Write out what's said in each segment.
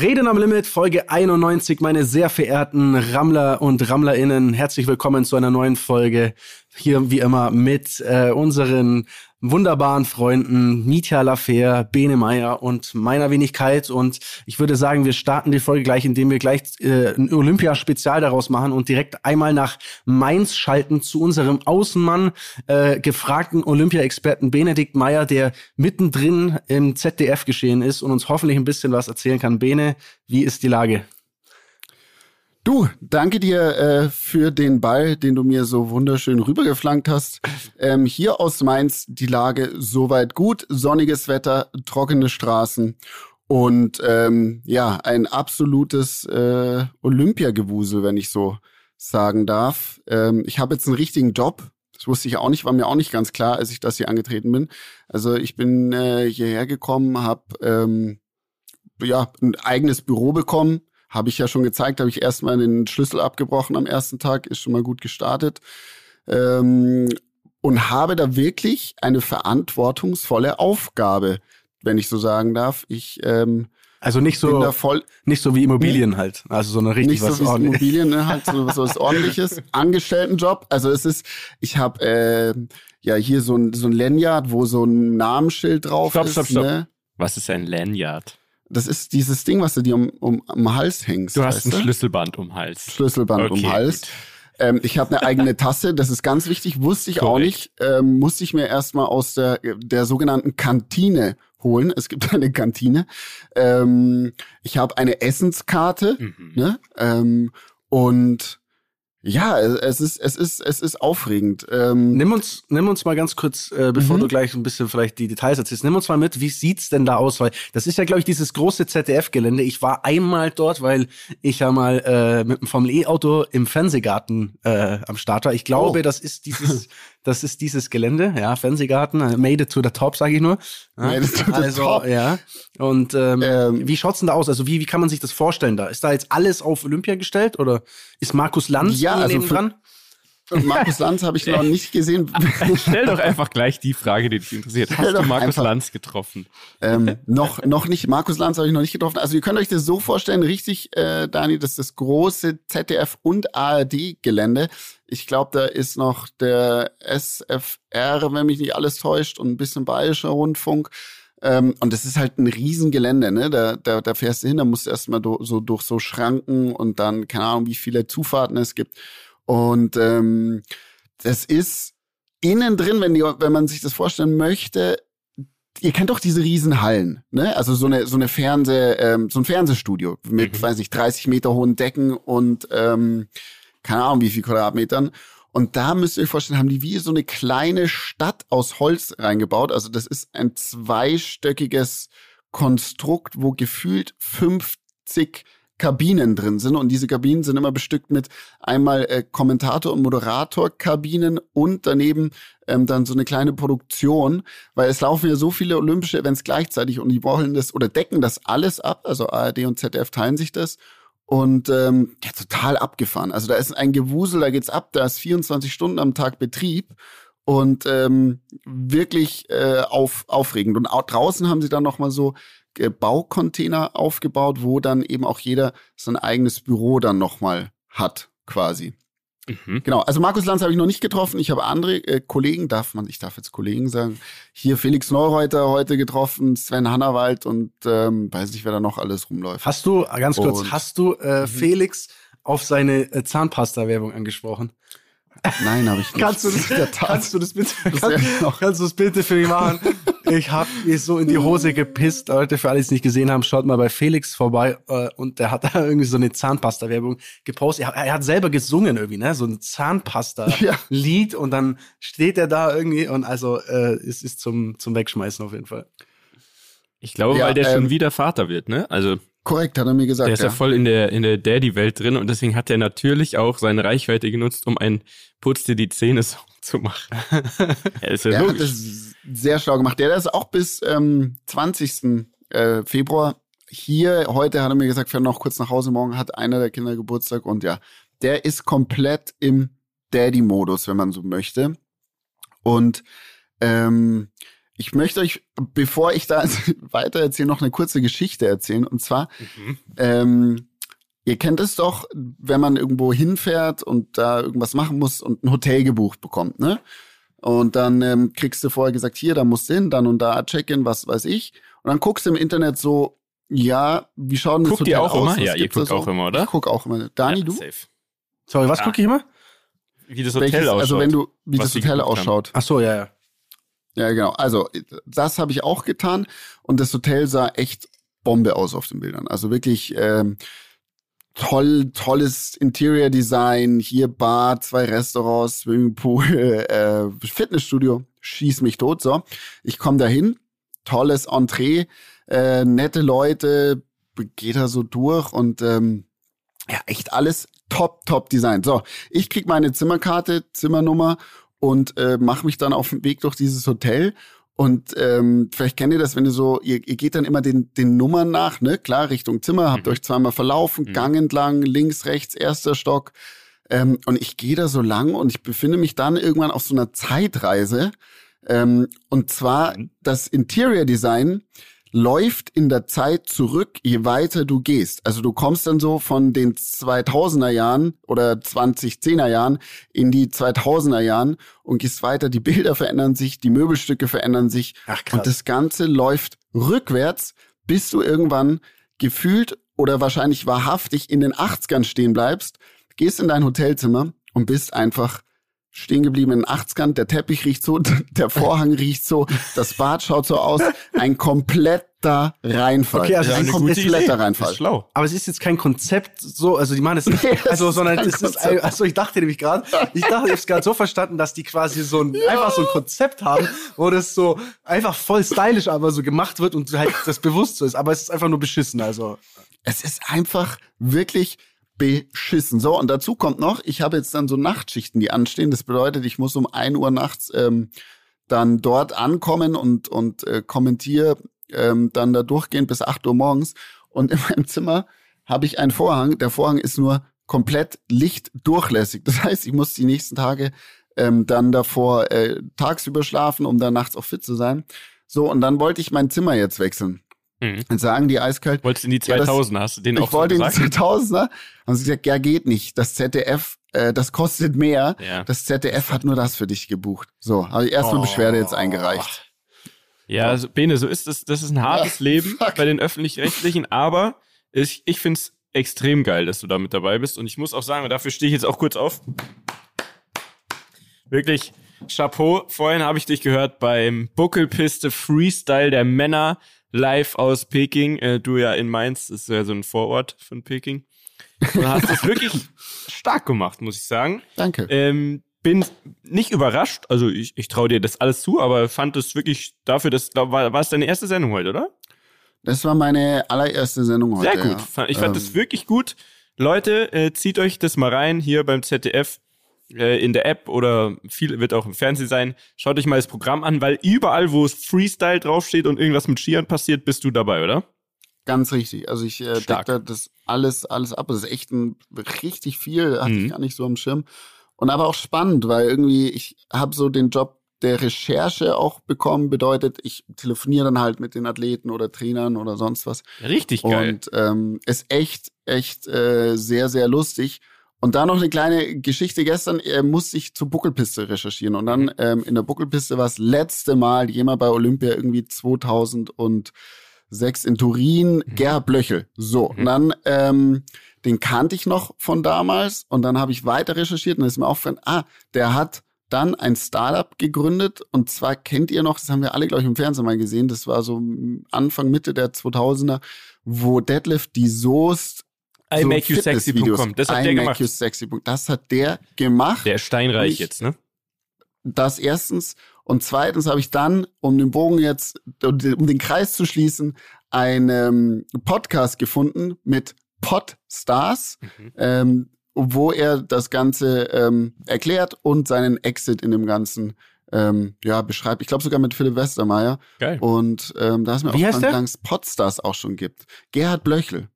Reden am Limit, Folge 91, meine sehr verehrten Rammler und Rammlerinnen. Herzlich willkommen zu einer neuen Folge. Hier wie immer mit äh, unseren wunderbaren Freunden Mitya Lafer, Bene Meyer und meiner Wenigkeit. Und ich würde sagen, wir starten die Folge gleich, indem wir gleich äh, ein Olympia-Spezial daraus machen und direkt einmal nach Mainz schalten zu unserem Außenmann, äh, gefragten Olympia-Experten Benedikt Meyer, der mittendrin im ZDF geschehen ist und uns hoffentlich ein bisschen was erzählen kann. Bene, wie ist die Lage? Du, danke dir äh, für den Ball, den du mir so wunderschön rübergeflankt hast. Ähm, hier aus Mainz die Lage soweit gut. Sonniges Wetter, trockene Straßen und ähm, ja, ein absolutes äh, Olympiagewusel, wenn ich so sagen darf. Ähm, ich habe jetzt einen richtigen Job. Das wusste ich auch nicht, war mir auch nicht ganz klar, als ich das hier angetreten bin. Also ich bin äh, hierher gekommen, habe ähm, ja ein eigenes Büro bekommen habe ich ja schon gezeigt, habe ich erstmal den Schlüssel abgebrochen am ersten Tag, ist schon mal gut gestartet. Ähm, und habe da wirklich eine verantwortungsvolle Aufgabe, wenn ich so sagen darf. Ich ähm, also nicht so voll, nicht so wie Immobilien halt, also so eine richtig nicht was so wie Immobilien ne, halt so, was ordentliches Angestelltenjob. Also es ist, ich habe äh, ja hier so ein so ein Lanyard, wo so ein Namensschild drauf stopp, ist. Stopp, stopp, ne? Was ist ein Lanyard? Das ist dieses Ding, was du dir um, um, um Hals hängst. Du hast ein du? Schlüsselband um Hals. Schlüsselband okay, um Hals. Ähm, ich habe eine eigene Tasse, das ist ganz wichtig, wusste ich Correct. auch nicht. Ähm, musste ich mir erstmal aus der, der sogenannten Kantine holen. Es gibt eine Kantine. Ähm, ich habe eine Essenskarte. Mhm. Ne? Ähm, und ja, es ist, es ist, es ist aufregend. Ähm nimm uns, nimm uns mal ganz kurz, äh, bevor mhm. du gleich ein bisschen vielleicht die Details erzählst, nimm uns mal mit, wie sieht's denn da aus? Weil das ist ja, glaube ich, dieses große ZDF-Gelände. Ich war einmal dort, weil ich ja mal äh, mit dem Formel E-Auto im Fernsehgarten äh, am Start war. Ich glaube, oh. das ist dieses Das ist dieses Gelände, ja, Fernsehgarten, äh, made it to the top, sage ich nur. Made it to the also, top. Ja. Und ähm, ähm, wie schaut's denn da aus? Also wie, wie kann man sich das vorstellen da? Ist da jetzt alles auf Olympia gestellt oder ist Markus Lanz ja, also dran? Und Markus Lanz habe ich noch nicht gesehen. Stell doch einfach gleich die Frage, die dich interessiert. Hast du Markus einfach, Lanz getroffen? Ähm, noch, noch nicht. Markus Lanz habe ich noch nicht getroffen. Also ihr könnt euch das so vorstellen, richtig, äh, Dani, das ist das große ZDF und ARD-Gelände. Ich glaube, da ist noch der SFR, wenn mich nicht alles täuscht, und ein bisschen bayerischer Rundfunk. Ähm, und das ist halt ein Riesengelände, ne? Da, da, da fährst du hin, da musst du erstmal do, so durch so Schranken und dann, keine Ahnung, wie viele Zufahrten es gibt. Und ähm, das ist innen drin, wenn, die, wenn man sich das vorstellen möchte, ihr kennt doch diese Riesenhallen, ne? Also so eine so eine Fernseh, ähm, so ein Fernsehstudio mit, mhm. weiß ich, 30 Meter hohen Decken und ähm, keine Ahnung wie viel Quadratmetern. Und da müsst ihr euch vorstellen, haben die wie so eine kleine Stadt aus Holz reingebaut. Also das ist ein zweistöckiges Konstrukt, wo gefühlt 50 Kabinen drin sind. Und diese Kabinen sind immer bestückt mit einmal äh, Kommentator- und Moderatorkabinen und daneben ähm, dann so eine kleine Produktion, weil es laufen ja so viele olympische Events gleichzeitig und die wollen das oder decken das alles ab, also ARD und ZDF teilen sich das. Und ähm, ja, total abgefahren. Also da ist ein Gewusel, da geht's ab, da ist 24 Stunden am Tag Betrieb. Und ähm, wirklich äh, auf, aufregend. Und auch draußen haben sie dann noch mal so Baucontainer aufgebaut, wo dann eben auch jeder sein eigenes Büro dann nochmal hat, quasi. Mhm. Genau, also Markus Lanz habe ich noch nicht getroffen. Ich habe andere äh, Kollegen, darf man, ich darf jetzt Kollegen sagen, hier Felix Neureuter heute getroffen, Sven Hannawald und ähm, weiß nicht, wer da noch alles rumläuft. Hast du, ganz kurz, und, hast du äh, mhm. Felix auf seine äh, Zahnpasta-Werbung angesprochen? Nein, habe ich nicht. kannst, du das, kannst du das bitte, kann, kannst du das bitte für mich machen? Ich habe mir so in die Hose gepisst. Leute, für alle, die es nicht gesehen haben, schaut mal bei Felix vorbei äh, und der hat da irgendwie so eine Zahnpasta-Werbung gepostet. Er, er, hat selber gesungen irgendwie, ne? So ein Zahnpasta-Lied ja. und dann steht er da irgendwie und also äh, es ist zum, zum Wegschmeißen auf jeden Fall. Ich glaube, ja, weil der ähm, schon wieder Vater wird, ne? Also Korrekt, hat er mir gesagt. Der ist ja, ja voll in der, in der Daddy-Welt drin und deswegen hat er natürlich auch seine Reichweite genutzt, um ein Putz dir die Zähne so zu machen. ja, ist ja der logisch. Sehr schlau gemacht. Der ist auch bis ähm, 20. Äh, Februar hier. Heute hat er mir gesagt, fährt noch kurz nach Hause. Morgen hat einer der Kinder Geburtstag und ja, der ist komplett im Daddy-Modus, wenn man so möchte. Und ähm, ich möchte euch, bevor ich da weiter erzähle, noch eine kurze Geschichte erzählen. Und zwar, mhm. ähm, ihr kennt es doch, wenn man irgendwo hinfährt und da irgendwas machen muss und ein Hotel gebucht bekommt, ne? Und dann ähm, kriegst du vorher gesagt, hier, da musst du hin, dann und da Check-in, was weiß ich. Und dann guckst du im Internet so, ja, wie schaut denn das Hotel auch aus? Immer? Ja, ihr guckt auch immer, oder? Ich guck auch immer. Dani, ja, du? Safe. Sorry, was ja. gucke ich immer? Wie das Hotel Welches, ausschaut. Also wenn du, wie das Hotel ausschaut. Ach so, ja, ja. Ja, genau. Also das habe ich auch getan und das Hotel sah echt Bombe aus auf den Bildern. Also wirklich ähm, toll, tolles Interior Design, hier Bar, zwei Restaurants, Swimmingpool, äh, Fitnessstudio, schieß mich tot. So, ich komme dahin, tolles Entree, äh, nette Leute, geht da so durch und ähm, ja, echt alles top, top Design. So, ich krieg meine Zimmerkarte, Zimmernummer und äh, mache mich dann auf den Weg durch dieses Hotel. Und ähm, vielleicht kennt ihr das, wenn ihr so, ihr, ihr geht dann immer den, den Nummern nach, ne? Klar, Richtung Zimmer, habt mhm. euch zweimal verlaufen, mhm. Gang entlang, links, rechts, erster Stock. Ähm, und ich gehe da so lang und ich befinde mich dann irgendwann auf so einer Zeitreise. Ähm, und zwar mhm. das Interior Design läuft in der Zeit zurück, je weiter du gehst. Also du kommst dann so von den 2000er Jahren oder 2010er Jahren in die 2000er Jahren und gehst weiter. Die Bilder verändern sich, die Möbelstücke verändern sich. Ach, krass. Und das Ganze läuft rückwärts, bis du irgendwann gefühlt oder wahrscheinlich wahrhaftig in den 80ern stehen bleibst, gehst in dein Hotelzimmer und bist einfach stehen geblieben in den 80ern. Der Teppich riecht so, der Vorhang riecht so, das Bad schaut so aus. Ein kompletter Reinfall. Okay, also ja, ein kompletter Reinfall. Schlau. Aber es ist jetzt kein Konzept so, also die machen es nicht, nee, also, sondern es ist, also ich dachte nämlich gerade, ich dachte, ich hab's gerade so verstanden, dass die quasi so ein, ja. einfach so ein Konzept haben, wo das so einfach voll stylisch aber so gemacht wird und halt das bewusst so ist. Aber es ist einfach nur beschissen, also. Es ist einfach wirklich beschissen. So, und dazu kommt noch, ich habe jetzt dann so Nachtschichten, die anstehen. Das bedeutet, ich muss um ein Uhr nachts ähm, dann dort ankommen und, und äh, kommentiere ähm, dann da durchgehend bis acht Uhr morgens. Und in meinem Zimmer habe ich einen Vorhang. Der Vorhang ist nur komplett lichtdurchlässig. Das heißt, ich muss die nächsten Tage ähm, dann davor äh, tagsüber schlafen, um dann nachts auch fit zu sein. So, und dann wollte ich mein Zimmer jetzt wechseln. Mhm. Dann sagen die eiskalt. Wolltest in die 2000er, ja, hast du den auch Ich wollte in die 2000er. Haben sie gesagt, ja, geht nicht. Das ZDF, äh, das kostet mehr. Ja. Das ZDF hat nur das für dich gebucht. So, habe ich erstmal oh. Beschwerde jetzt eingereicht. Ja, also, Bene, so ist es. Das ist ein hartes ja, Leben fuck. bei den Öffentlich-Rechtlichen, aber ich, ich finde es extrem geil, dass du da mit dabei bist. Und ich muss auch sagen, und dafür stehe ich jetzt auch kurz auf. Wirklich, Chapeau. Vorhin habe ich dich gehört beim Buckelpiste Freestyle der Männer live aus Peking. Äh, du ja in Mainz, das ist ja so ein Vorort von Peking. Du hast es wirklich stark gemacht, muss ich sagen. Danke. Ähm, bin nicht überrascht, also ich, ich traue dir das alles zu, aber fand es wirklich dafür, dass war, war es deine erste Sendung heute, oder? Das war meine allererste Sendung heute. Sehr gut. Ja. Ich fand ähm. das wirklich gut. Leute, äh, zieht euch das mal rein hier beim ZDF äh, in der App oder viel wird auch im Fernsehen sein. Schaut euch mal das Programm an, weil überall, wo es Freestyle draufsteht und irgendwas mit Skiern passiert, bist du dabei, oder? Ganz richtig. Also ich äh, decke da das alles, alles ab. Das ist echt ein, richtig viel, hatte mhm. ich gar nicht so am Schirm. Und aber auch spannend, weil irgendwie ich habe so den Job der Recherche auch bekommen, bedeutet, ich telefoniere dann halt mit den Athleten oder Trainern oder sonst was. Richtig geil. Und ähm, ist echt, echt äh, sehr, sehr lustig. Und da noch eine kleine Geschichte. Gestern äh, musste ich zur Buckelpiste recherchieren. Und dann mhm. ähm, in der Buckelpiste war das letzte Mal jemand bei Olympia irgendwie 2006 in Turin, mhm. Gerhard Blöchel. So, mhm. und dann, ähm, den kannte ich noch von damals. Und dann habe ich weiter recherchiert und dann ist mir aufgefallen, ah, der hat dann ein Startup gegründet. Und zwar kennt ihr noch, das haben wir alle, glaube ich, im Fernsehen mal gesehen. Das war so Anfang, Mitte der 2000er, wo Deadlift die Soest I so make you sexy.com. Das hat I der gemacht. You sexy. Das hat der gemacht. Der ist steinreich ich, jetzt, ne? Das erstens. Und zweitens habe ich dann, um den Bogen jetzt, um den Kreis zu schließen, einen Podcast gefunden mit Podstars, mhm. ähm, wo er das Ganze ähm, erklärt und seinen Exit in dem Ganzen ähm, ja, beschreibt. Ich glaube sogar mit Philipp Westermeier. Geil. Und ähm, da ist mir Wie auch dass Podstars auch schon gibt. Gerhard Blöchel.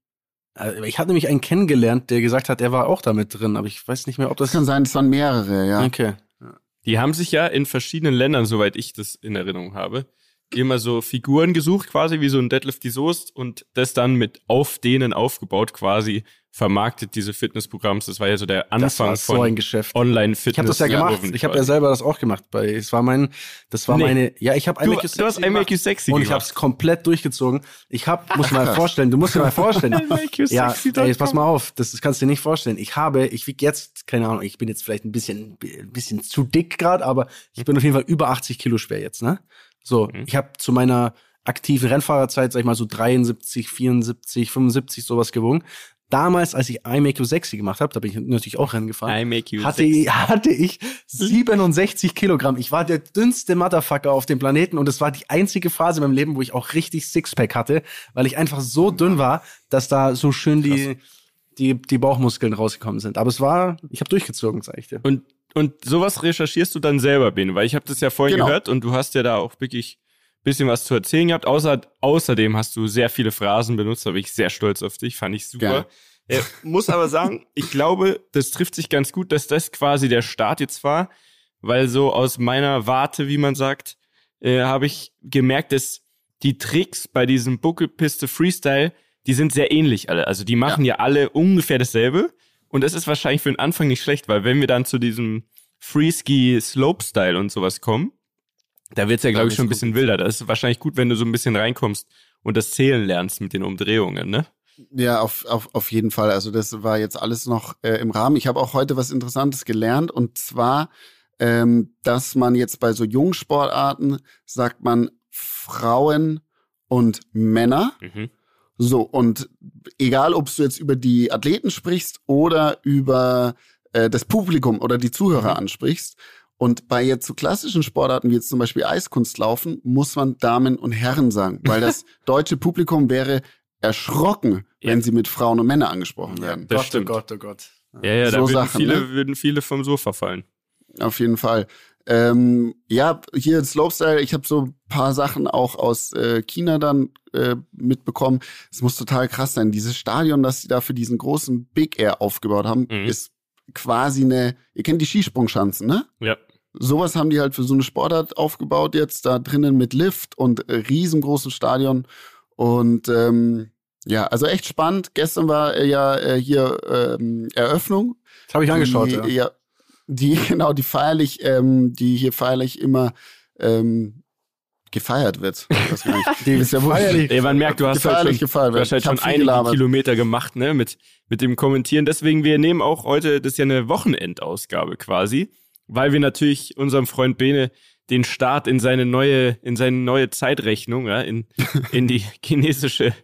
Äh, ich habe nämlich einen kennengelernt, der gesagt hat, er war auch damit drin, aber ich weiß nicht mehr, ob das. Das kann sein, es waren mehrere, ja. Okay. Die haben sich ja in verschiedenen Ländern, soweit ich das in Erinnerung habe, immer so Figuren gesucht, quasi wie so ein Deadlift die Soest und das dann mit auf denen aufgebaut quasi vermarktet diese Fitnessprogramms. Das war ja so der Anfang so von ein Geschäft. Online-Fitness. Ich habe das ja gemacht. Ich habe ja selber das auch gemacht. Bei, es war mein, das war Nee. meine. Ja, ich habe Du, du hast I Make You Sexy und ich habe gemacht. es komplett durchgezogen. Ich habe, muss mal vorstellen, du musst dir mal vorstellen. ja, ey, jetzt pass mal auf, das, das kannst du dir nicht vorstellen. Ich habe, ich wiege jetzt, keine Ahnung, ich bin jetzt vielleicht ein bisschen, ein bisschen zu dick gerade, aber ich bin auf jeden Fall über 80 Kilo schwer jetzt, ne? So, Mhm. ich habe zu meiner aktiven Rennfahrerzeit, sag ich mal so 73, 74, 75 sowas gewogen. Damals, als ich I Make You Sexy gemacht habe, da bin ich natürlich auch Rennen gefahren I Make You hatte, Sexy. hatte ich 67 Kilogramm. Ich war der dünnste Motherfucker auf dem Planeten und es war die einzige Phase in meinem Leben, wo ich auch richtig Sixpack hatte, weil ich einfach so dünn war, dass da so schön die, die, die Bauchmuskeln rausgekommen sind. Aber es war, ich habe durchgezogen, sag ich dir. Und, und sowas recherchierst du dann selber, Ben, weil ich habe das ja vorhin Genau. gehört und du hast ja da auch wirklich bisschen was zu erzählen gehabt. Außer, außerdem hast du sehr viele Phrasen benutzt, da bin ich sehr stolz auf dich, fand ich super. Äh, muss aber sagen, ich glaube, das trifft sich ganz gut, dass das quasi der Start jetzt war, weil so aus meiner Warte, wie man sagt, äh, habe ich gemerkt, dass die Tricks bei diesem Buckelpiste Freestyle, die sind sehr ähnlich alle. Also die machen ja, alle ungefähr dasselbe. Und das ist wahrscheinlich für den Anfang nicht schlecht, weil wenn wir dann zu diesem Freeski Slopestyle und sowas kommen, da wird's ja, glaube ich, schon ein bisschen wilder. Da ist wahrscheinlich gut, wenn du so ein bisschen reinkommst und das Zählen lernst mit den Umdrehungen, ne? Ja, auf, auf, auf jeden Fall. Also das war jetzt alles noch äh, im Rahmen. Ich habe auch heute was Interessantes gelernt und zwar, ähm, dass man jetzt bei so Jungsportarten sagt man Frauen und Männer. Mhm. So, und egal, ob du jetzt über die Athleten sprichst oder über äh, das Publikum oder die Zuhörer ansprichst. Und bei jetzt so klassischen Sportarten wie jetzt zum Beispiel Eiskunstlaufen muss man Damen und Herren sagen, weil das deutsche Publikum wäre erschrocken, wenn Ja. sie mit Frauen und Männern angesprochen werden. Das Gott, stimmt. oh Gott, oh Gott. Ja, ja, da So würden, Sachen, viele, ne? würden viele vom Sofa fallen. Auf jeden Fall. Ähm, ja, hier Slopestyle, ich habe so ein paar Sachen auch aus äh, China dann äh, mitbekommen. Es muss total krass sein. Dieses Stadion, das sie da für diesen großen Big Air aufgebaut haben, Mhm. ist quasi eine, ihr kennt die Skisprungschanzen, ne? Ja. Sowas haben die halt für so eine Sportart aufgebaut jetzt, da drinnen mit Lift und riesengroßem Stadion. Und ähm, ja, also echt spannend. Gestern war äh, ja äh, hier ähm, Eröffnung Das habe ich angeschaut, die, ja. ja. Die, genau, die feierlich, ähm, die hier feierlich immer ähm, gefeiert wird. Die ist ja wohl- feierlich- Ey, man merkt, du hast halt feierlich schon, gefeiert du halt schon einige gelabert. Kilometer gemacht, ne, mit, mit dem Kommentieren. Deswegen, wir nehmen auch heute, das ist ja eine Wochenendausgabe quasi, weil wir natürlich unserem Freund Bene den Start in seine neue, in seine neue Zeitrechnung, ja, in, in die chinesische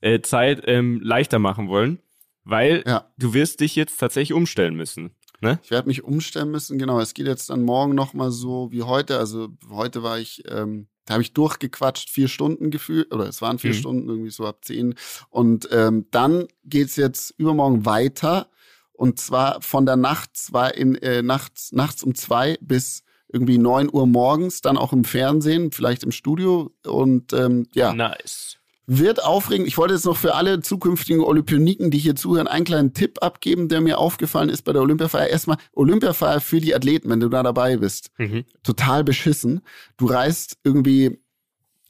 äh, Zeit ähm, leichter machen wollen. Weil Ja. du wirst dich jetzt tatsächlich umstellen müssen. Ne? Ich werde mich umstellen müssen, genau. Es geht jetzt dann morgen nochmal so wie heute. Also heute war ich, ähm, da habe ich durchgequatscht, vier Stunden gefühlt, oder es waren vier Mhm. Stunden, irgendwie so ab zehn. Und ähm, dann geht's jetzt übermorgen weiter. Und zwar von der Nacht zwei in, äh, nachts, nachts um zwei bis irgendwie neun Uhr morgens, dann auch im Fernsehen, vielleicht im Studio. Und ähm, ja, Nice. Wird aufregend. Ich wollte jetzt noch für alle zukünftigen Olympioniken, die hier zuhören, einen kleinen Tipp abgeben, der mir aufgefallen ist bei der Olympiafeier. Erstmal Olympiafeier für die Athleten, wenn du da dabei bist. Mhm. Total beschissen. Du reist irgendwie,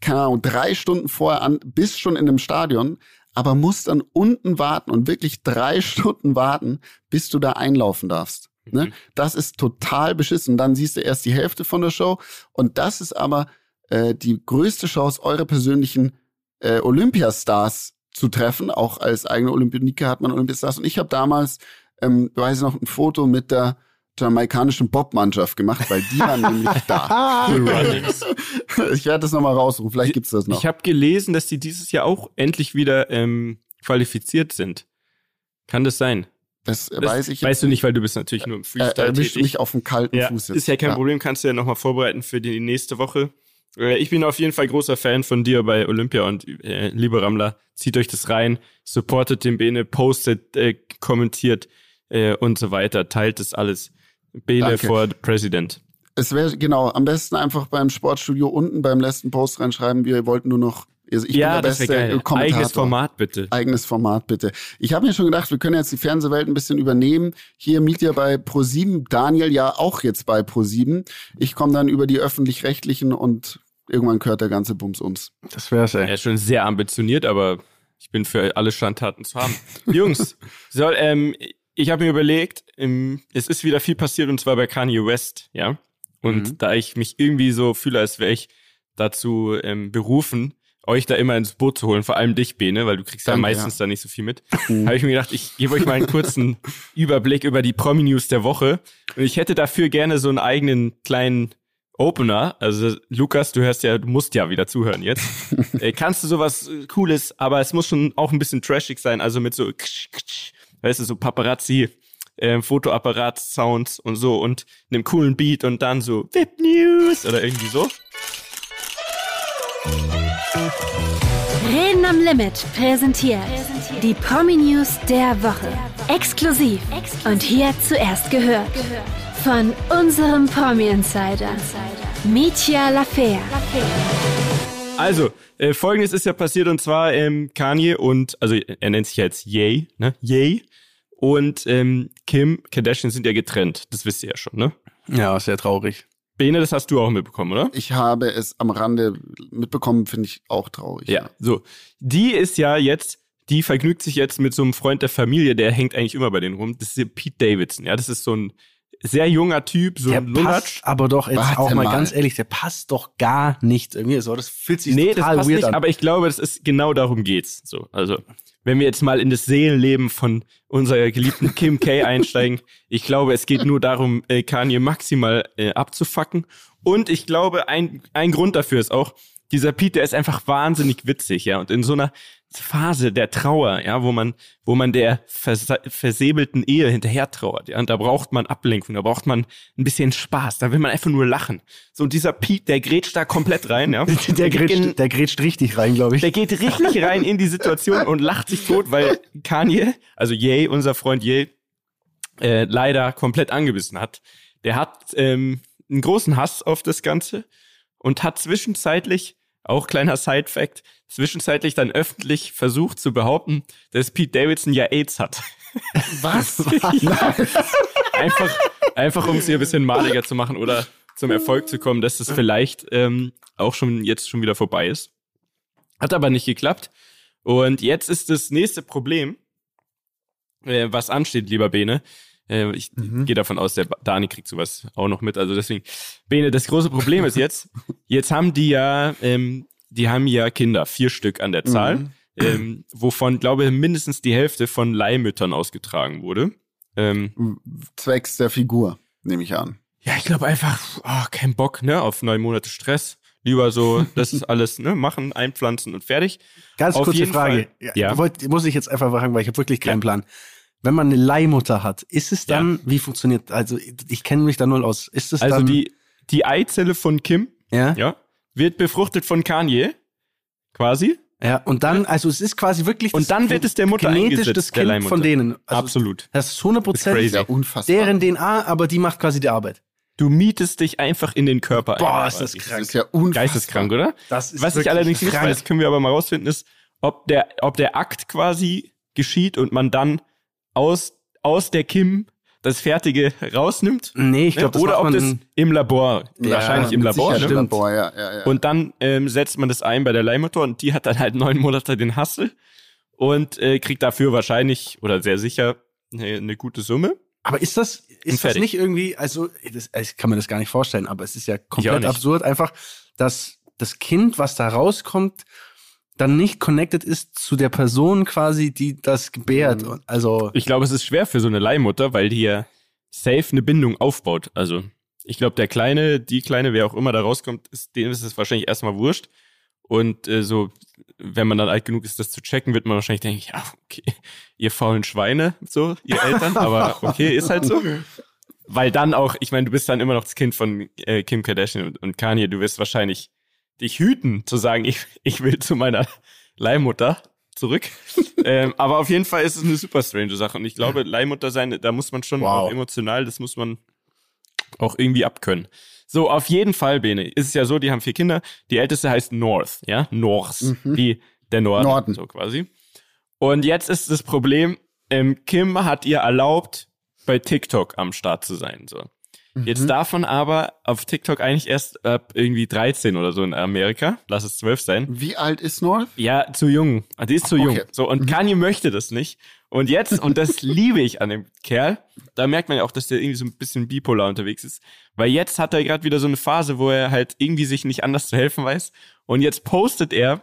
keine Ahnung, drei Stunden vorher an, bist schon in einem Stadion, aber musst dann unten warten und wirklich drei Stunden warten, bis du da einlaufen darfst. Ne? Das ist total beschissen. Dann siehst du erst die Hälfte von der Show. Und das ist aber äh, die größte Chance, eure persönlichen äh, Olympiastars zu treffen. Auch als eigene Olympioniker hat man Olympiastars. Und ich habe damals, ähm, weiß ich noch, ein Foto mit der jamaikanischen Bobmannschaft gemacht, weil die waren nämlich da. ich werde das nochmal raussuchen. Vielleicht gibt's das noch. Ich habe gelesen, dass die dieses Jahr auch endlich wieder ähm, qualifiziert sind. Kann das sein? das Das weiß ich Weißt du nicht, weil du bist natürlich nur im Freestyle erwischt tätig. mich auf dem kalten ja, Fuß jetzt. ist ja kein Problem, kannst du ja nochmal vorbereiten für die nächste Woche. Äh, Ich bin auf jeden Fall großer Fan von dir bei Olympia und äh, liebe Rammler, zieht euch das rein, supportet den Bene, postet, äh, kommentiert äh, und so weiter, teilt das alles. Bene Danke. for President. Es wäre genau am besten einfach beim Sportstudio unten beim letzten Post reinschreiben. Wir wollten nur noch. Also ich ja, bin der das beste geil. Kommentator. Eigenes Format bitte. Eigenes Format, bitte. Ich habe mir schon gedacht, wir können jetzt die Fernsehwelt ein bisschen übernehmen. Hier Media bei Pro7, Daniel ja auch jetzt bei Pro7. Ich komme dann über die öffentlich-rechtlichen und irgendwann gehört der ganze Bums uns. Das wär's, ey. Er ist schon sehr ambitioniert, aber ich bin für alle Schandtaten zu haben. Jungs, soll, ähm, ich habe mir überlegt, ähm, es ist wieder viel passiert und zwar bei Kanye West, ja. Und Mhm. da ich mich irgendwie so fühle, als wäre ich dazu ähm, berufen, euch da immer ins Boot zu holen, vor allem dich, Bene, weil du kriegst ja Danke, meistens da nicht so viel mit, Mhm. habe ich mir gedacht, ich gebe euch mal einen kurzen Überblick über die Promi-News der Woche. Und ich hätte dafür gerne so einen eigenen kleinen Opener. Also Lukas, du hörst ja, du musst ja wieder zuhören jetzt. äh, kannst du sowas äh, Cooles, aber es muss schon auch ein bisschen trashig sein, also mit so, ksch, ksch, weißt du, so Paparazzi, ähm, Fotoapparat-Sounds und so und einem coolen Beat und dann so VIP News oder irgendwie so. Reden am Limit präsentiert die Promi News der Woche. Exklusiv und hier zuerst gehört von unserem Promi Insider Mitya Lafer. Also, äh, folgendes ist ja passiert und zwar ähm, Kanye und, also er nennt sich ja jetzt Ye, ne? Ye und ähm, Kim Kardashian sind ja getrennt. Das wisst ihr ja schon, ne? Ja, sehr traurig. Bene, das hast du auch mitbekommen, oder? Ich habe es am Rande mitbekommen, finde ich auch traurig. Ja, so. Die ist ja jetzt, die vergnügt sich jetzt mit so einem Freund der Familie, der hängt eigentlich immer bei denen rum. Das ist Pete Davidson. Ja, das ist so ein sehr junger Typ, so Der ein Lulatsch. passt aber doch jetzt Warte auch mal, mal. ganz ehrlich, der passt doch gar nicht irgendwie so. Das fühlt sich Nee, das total passt weird nicht, an. aber ich glaube, das ist genau darum geht's. So, also wenn wir jetzt mal in das Seelenleben von unserer geliebten Kim K einsteigen, ich glaube, es geht nur darum, äh, Kanye maximal äh, abzufacken. Und ich glaube, ein, ein Grund dafür ist auch, dieser Pete, der ist einfach wahnsinnig witzig, ja. Und in so einer Phase der Trauer, ja, wo man, wo man der versa- versäbelten Ehe hinterher trauert, ja, und da braucht man Ablenkung, da braucht man ein bisschen Spaß, da will man einfach nur lachen. So, und dieser Pete, der grätscht da komplett rein, ja. der, grätscht, der grätscht richtig rein, glaube ich. der geht richtig rein in die Situation und lacht sich tot, weil Kanye, also Ye, unser Freund Ye, äh, leider komplett angebissen hat. Der hat ähm, einen großen Hass auf das Ganze und hat zwischenzeitlich, auch kleiner Side-Fact, zwischenzeitlich dann öffentlich versucht zu behaupten, dass Pete Davidson ja AIDS hat. Was? einfach, einfach um es ihr ein bisschen maliger zu machen oder zum Erfolg zu kommen, dass das vielleicht ähm, auch schon jetzt schon wieder vorbei ist. Hat aber nicht geklappt. Und jetzt ist das nächste Problem, äh, was ansteht, lieber Bene. Äh, ich gehe davon aus, der Dani kriegt sowas auch noch mit. Also deswegen, Bene, das große Problem ist jetzt, jetzt haben die ja, ähm, die haben ja Kinder, vier Stück an der Zahl, ähm, wovon, glaube ich, mindestens die Hälfte von Leihmüttern ausgetragen wurde. Ähm, Zwecks der Figur, nehme ich an. ja, ich glaube einfach, oh, kein Bock, ne, auf neun Monate Stress. Lieber so, das ist alles, ne, machen, einpflanzen und fertig. Ganz Auf kurze Frage. Fall. Ja. Ja. Wollt, muss ich jetzt einfach fragen, weil ich habe wirklich keinen Ja. Plan. Wenn man eine Leihmutter hat, ist es dann, wie funktioniert, also ich kenne mich da null aus. Ist es Also dann, die, die Eizelle von Kim, ja? ja, wird befruchtet von Kanye, quasi. Ja, und dann, also es ist quasi wirklich Und dann wird es der Mutter genetisch das Kind von denen. Also Absolut. Das ist 100 Ist crazy. Ist ja unfassbar. deren DNA, aber die macht quasi die Arbeit. Du mietest dich einfach in den Körper Boah, ein. ist das krank. ist ja unfassbar. Geisteskrank, oder? Das ist Was ich allerdings nicht krank. weiß, können wir aber mal rausfinden, ist, ob der, ob der Akt quasi geschieht und man dann aus, aus der Kim das Fertige rausnimmt. Nee, ich ne? glaube, das Oder ob das im Labor, Ja, wahrscheinlich im Labor, ne? Labor, ja, ja. Und dann ähm, setzt man das ein bei der Leihmutter und die hat dann halt neun Monate den Hassel und äh, kriegt dafür wahrscheinlich oder sehr sicher eine, eine gute Summe. Aber ist das, ist das nicht irgendwie, also das, ich kann mir das gar nicht vorstellen, aber es ist ja komplett absurd, einfach, dass das Kind, was da rauskommt, dann nicht connected ist zu der Person quasi, die das gebärt. Mhm. Also, Ich glaube, es ist schwer für so eine Leihmutter, weil die ja safe eine Bindung aufbaut. Also ich glaube, der Kleine, die Kleine, wer auch immer da rauskommt, ist, dem ist es wahrscheinlich erstmal wurscht. Und äh, so, wenn man dann alt genug ist, das zu checken, wird man wahrscheinlich denken, ja, okay, ihr faulen Schweine, so, ihr Eltern, aber okay, ist halt so. Weil dann auch, ich meine, du bist dann immer noch das Kind von äh, Kim Kardashian und, und Kanye, du wirst wahrscheinlich dich hüten, zu sagen, ich, ich will zu meiner Leihmutter zurück. ähm, aber auf jeden Fall ist es eine super strange Sache. Und ich glaube, Leihmutter sein, da muss man schon Wow. auch emotional, das muss man auch irgendwie abkönnen. So, auf jeden Fall, Bene, ist es ja so, die haben vier Kinder. Die älteste heißt North, ja? North, wie der Norden, Norden. so quasi. Und jetzt ist das Problem, ähm, Kim hat ihr erlaubt, bei TikTok am Start zu sein. So. Jetzt davon aber auf TikTok eigentlich erst ab irgendwie 13 oder so in Amerika. Lass es 12 sein. Wie alt ist North? Ja, zu jung. Die ist zu jung. Okay. So, und Kanye möchte das nicht. Und jetzt, und das liebe ich an dem Kerl, da merkt man ja auch, dass der irgendwie so ein bisschen bipolar unterwegs ist. Weil jetzt hat er gerade wieder so eine Phase, wo er halt irgendwie sich nicht anders zu helfen weiß. Und jetzt postet er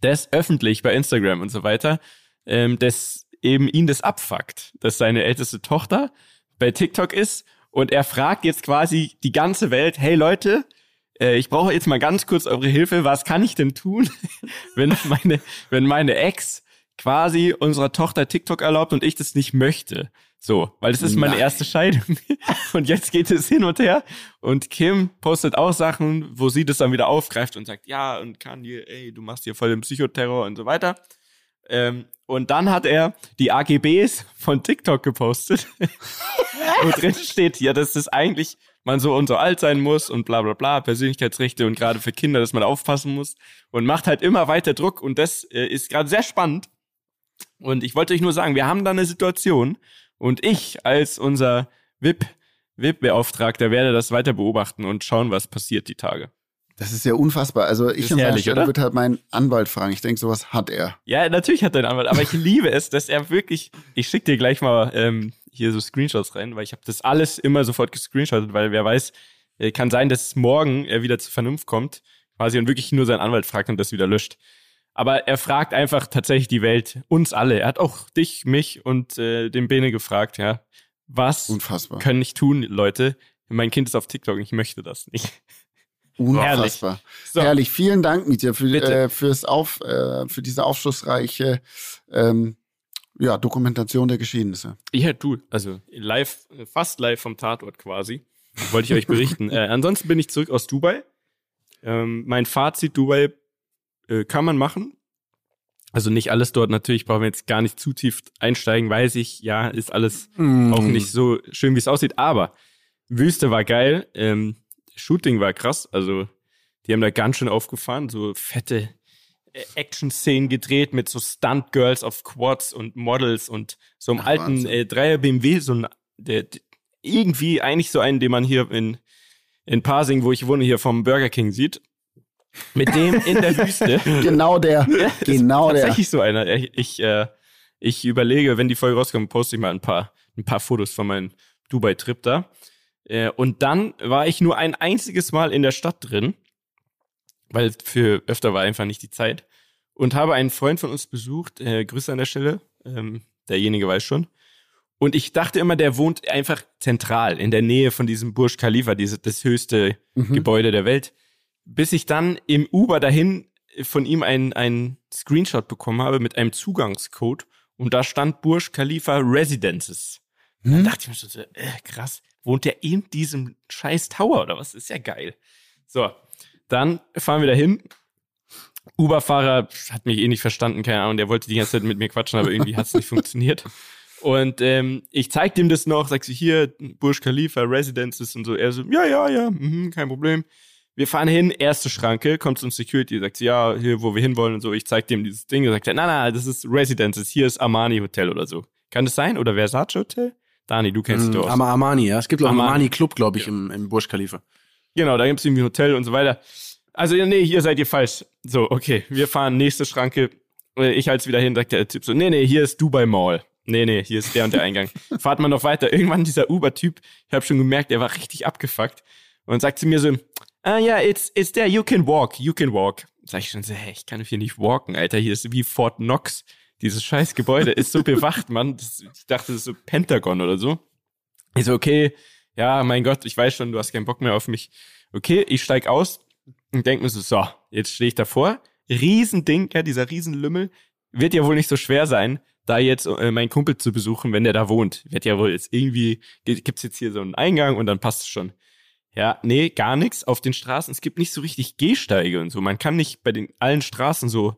das öffentlich bei Instagram und so weiter, ähm, dass eben ihn das abfuckt, dass seine älteste Tochter bei TikTok ist und er fragt jetzt quasi die ganze Welt, hey Leute, äh, ich brauche jetzt mal ganz kurz eure Hilfe, was kann ich denn tun, wenn meine, wenn meine Ex quasi unserer Tochter TikTok erlaubt und ich das nicht möchte. So, weil das ist meine Nein. erste Scheidung. Und jetzt geht es hin und her. Und Kim postet auch Sachen, wo sie das dann wieder aufgreift und sagt, ja, und Kanye, ey, du machst hier voll den Psychoterror und so weiter. Ähm, und dann hat er die AGBs von TikTok gepostet. wo drin steht, ja, dass das eigentlich man so und so alt sein muss und bla bla bla, Persönlichkeitsrechte und gerade für Kinder, dass man aufpassen muss und macht halt immer weiter Druck und das äh, ist gerade sehr spannend. Und ich wollte euch nur sagen, wir haben da eine Situation und ich als unser VIP, VIP-Beauftragter werde das weiter beobachten und schauen, was passiert die Tage. Das ist ja unfassbar. Also ich an seiner Stelle würde halt meinen Anwalt fragen. Ich denke, sowas hat er. Ja, natürlich hat er einen Anwalt, aber ich liebe es, dass er wirklich, ich schicke dir gleich mal ähm, hier so Screenshots rein, weil ich habe das alles immer sofort gescreenshottet, weil wer weiß, äh, kann sein, dass morgen er wieder zur Vernunft kommt, quasi und wirklich nur seinen Anwalt fragt und das wieder löscht. Aber er fragt einfach tatsächlich die Welt, uns alle. Er hat auch dich, mich und äh, den Bene gefragt, ja. Was Unfassbar. können ich tun, Leute? Mein Kind ist auf TikTok, ich möchte das nicht. Unfassbar. So. Herrlich. Vielen Dank, Mietja, für, äh, fürs Auf, äh, für diese aufschlussreiche ähm, ja, Dokumentation der Geschehnisse. Ja, du, also live, fast live vom Tatort quasi. Wollte ich euch berichten. äh, ansonsten bin ich zurück aus Dubai. Ähm, mein Fazit, Dubai äh, kann man machen. Also nicht alles dort, natürlich brauchen wir jetzt gar nicht zu tief einsteigen, weiß ich, ja, ist alles Mm. auch nicht so schön, wie es aussieht, aber Wüste war geil, ähm, Shooting war krass, also die haben da ganz schön aufgefahren, so fette äh, Action-Szenen gedreht mit so Stunt-Girls auf Quads und Models und so einem Ach, alten äh, Dreier BMW, so ein, der, irgendwie eigentlich so einen, den man hier in, in Parsing, wo ich wohne, hier vom Burger King sieht. Mit dem in der Wüste. Genau der. Das genau ist der. tatsächlich so einer. Ich, ich, äh, ich überlege, wenn die Folge rauskommt, poste ich mal ein paar, ein paar Fotos von meinem Dubai-Trip da. Äh, und dann war ich nur ein einziges Mal in der Stadt drin, weil für öfter war einfach nicht die Zeit. Und habe einen Freund von uns besucht, äh, Grüße an der Stelle, ähm, derjenige weiß schon. Und ich dachte immer, der wohnt einfach zentral, in der Nähe von diesem Burj Khalifa, diese, das höchste Mhm. Gebäude der Welt. Bis ich dann im Uber dahin von ihm einen, einen Screenshot bekommen habe mit einem Zugangscode und da stand Burj Khalifa Residences. Dann Hm? dachte ich mir schon so, äh, krass, wohnt der in diesem scheiß Tower oder was? Ist ja geil. So, dann fahren wir dahin. Uber-Fahrer hat mich eh nicht verstanden, keine Ahnung, der wollte die ganze Zeit mit mir quatschen, aber irgendwie hat es nicht funktioniert. Und ähm, ich zeig dem das noch, sag sie hier, Burj Khalifa, Residences und so. Er so, ja, ja, ja, mhm, kein Problem. Wir fahren hin, erste Schranke, kommt zum Security, sagt sie, ja, hier, wo wir hinwollen und so. Ich zeig dem dieses Ding, er sagt, er, nein, nein, das ist Residences, hier ist Armani Hotel oder so. Kann das sein? Oder Versace Hotel? Dani, du kennst dich Mm, doch. Ama Armani, ja. Es gibt auch einen Armani. Armani Club, glaube ich, im, im Burj Khalifa. Genau, da gibt's irgendwie ein Hotel und so weiter. Also, ja, nee, hier seid ihr falsch. So, okay, wir fahren nächste Schranke. Äh, Ich halte wieder hin, sagt der Typ so, nee, nee, hier ist Dubai Mall. Nee, nee, hier ist der und der Eingang. Fahrt mal noch weiter. Irgendwann dieser Uber-Typ, ich habe schon gemerkt, der war richtig abgefuckt. Und sagt zu mir so, ah ja, it's, it's there, you can walk, you can walk. Sag ich schon so, hey, ich kann hier nicht walken, Alter. Hier ist wie Fort Knox. Dieses scheiß Gebäude ist so bewacht, Mann. Das, ich dachte, das ist so Pentagon oder so. Ich so, okay, ja, mein Gott, ich weiß schon, du hast keinen Bock mehr auf mich. Okay, ich steig aus und denk mir so, so, jetzt stehe ich davor. Riesending, ja, dieser Riesenlümmel. Wird ja wohl nicht so schwer sein, da jetzt äh, meinen Kumpel zu besuchen, wenn der da wohnt. Wird ja wohl jetzt irgendwie, gi- gibt's jetzt hier so einen Eingang und dann passt es schon. Ja, nee, gar nichts auf den Straßen. Es gibt nicht so richtig Gehsteige und so. Man kann nicht bei den allen Straßen so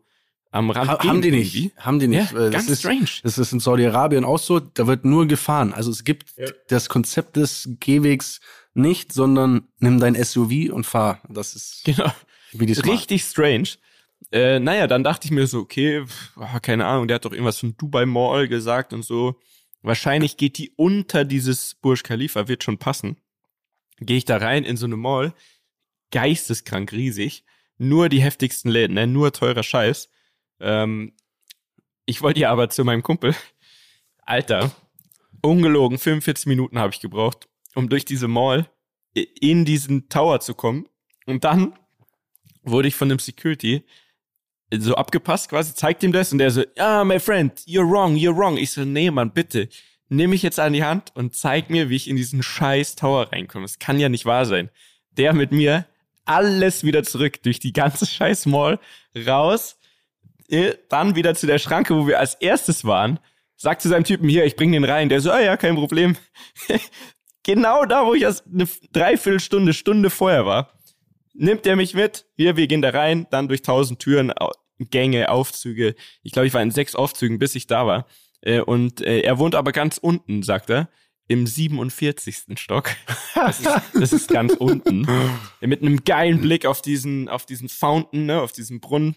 am Rand Ha, haben die nicht. irgendwie. Haben die nicht. Ja, ganz das ist, strange. Das ist in Saudi-Arabien auch so. Da wird nur gefahren. Also es gibt das Konzept des Gehwegs nicht, sondern nimm dein SUV und fahr. Das ist Genau. wie die Smart. Richtig strange. Äh, naja, dann dachte ich mir so, okay, pf, ah, keine Ahnung, der hat doch irgendwas von Dubai Mall gesagt und so. Wahrscheinlich geht die unter dieses Burj Khalifa, wird schon passen. gehe ich da rein in so eine Mall, geisteskrank riesig, nur die heftigsten Läden, ne? nur teurer Scheiß. Ähm, ich wollte ja aber zu meinem Kumpel, Alter, ungelogen, 45 Minuten habe ich gebraucht, um durch diese Mall in diesen Tower zu kommen. Und dann wurde ich von dem Security so abgepasst quasi, zeigt ihm das und der so, ah, yeah, my friend, you're wrong, you're wrong. Ich so, nee, Mann, bitte, nimm mich jetzt an die Hand und zeig mir, wie ich in diesen scheiß Tower reinkomme. Das kann ja nicht wahr sein. Der mit mir alles wieder zurück durch die ganze scheiß Mall raus, dann wieder zu der Schranke, wo wir als erstes waren, sagt zu seinem Typen hier, ich bring den rein. Der so, ah ja, kein Problem. genau da, wo ich erst eine Dreiviertelstunde, Stunde vorher war, nimmt er mich mit. Hier, wir gehen da rein, dann durch tausend Türen, Gänge, Aufzüge. Ich glaube, ich war in sechs Aufzügen, bis ich da war. Äh, und äh, er wohnt aber ganz unten, sagt er im 47. Stock. Das ist, das ist ganz unten. Mit einem geilen Blick auf diesen, auf diesen Fountain, ne, auf diesen Brunnen.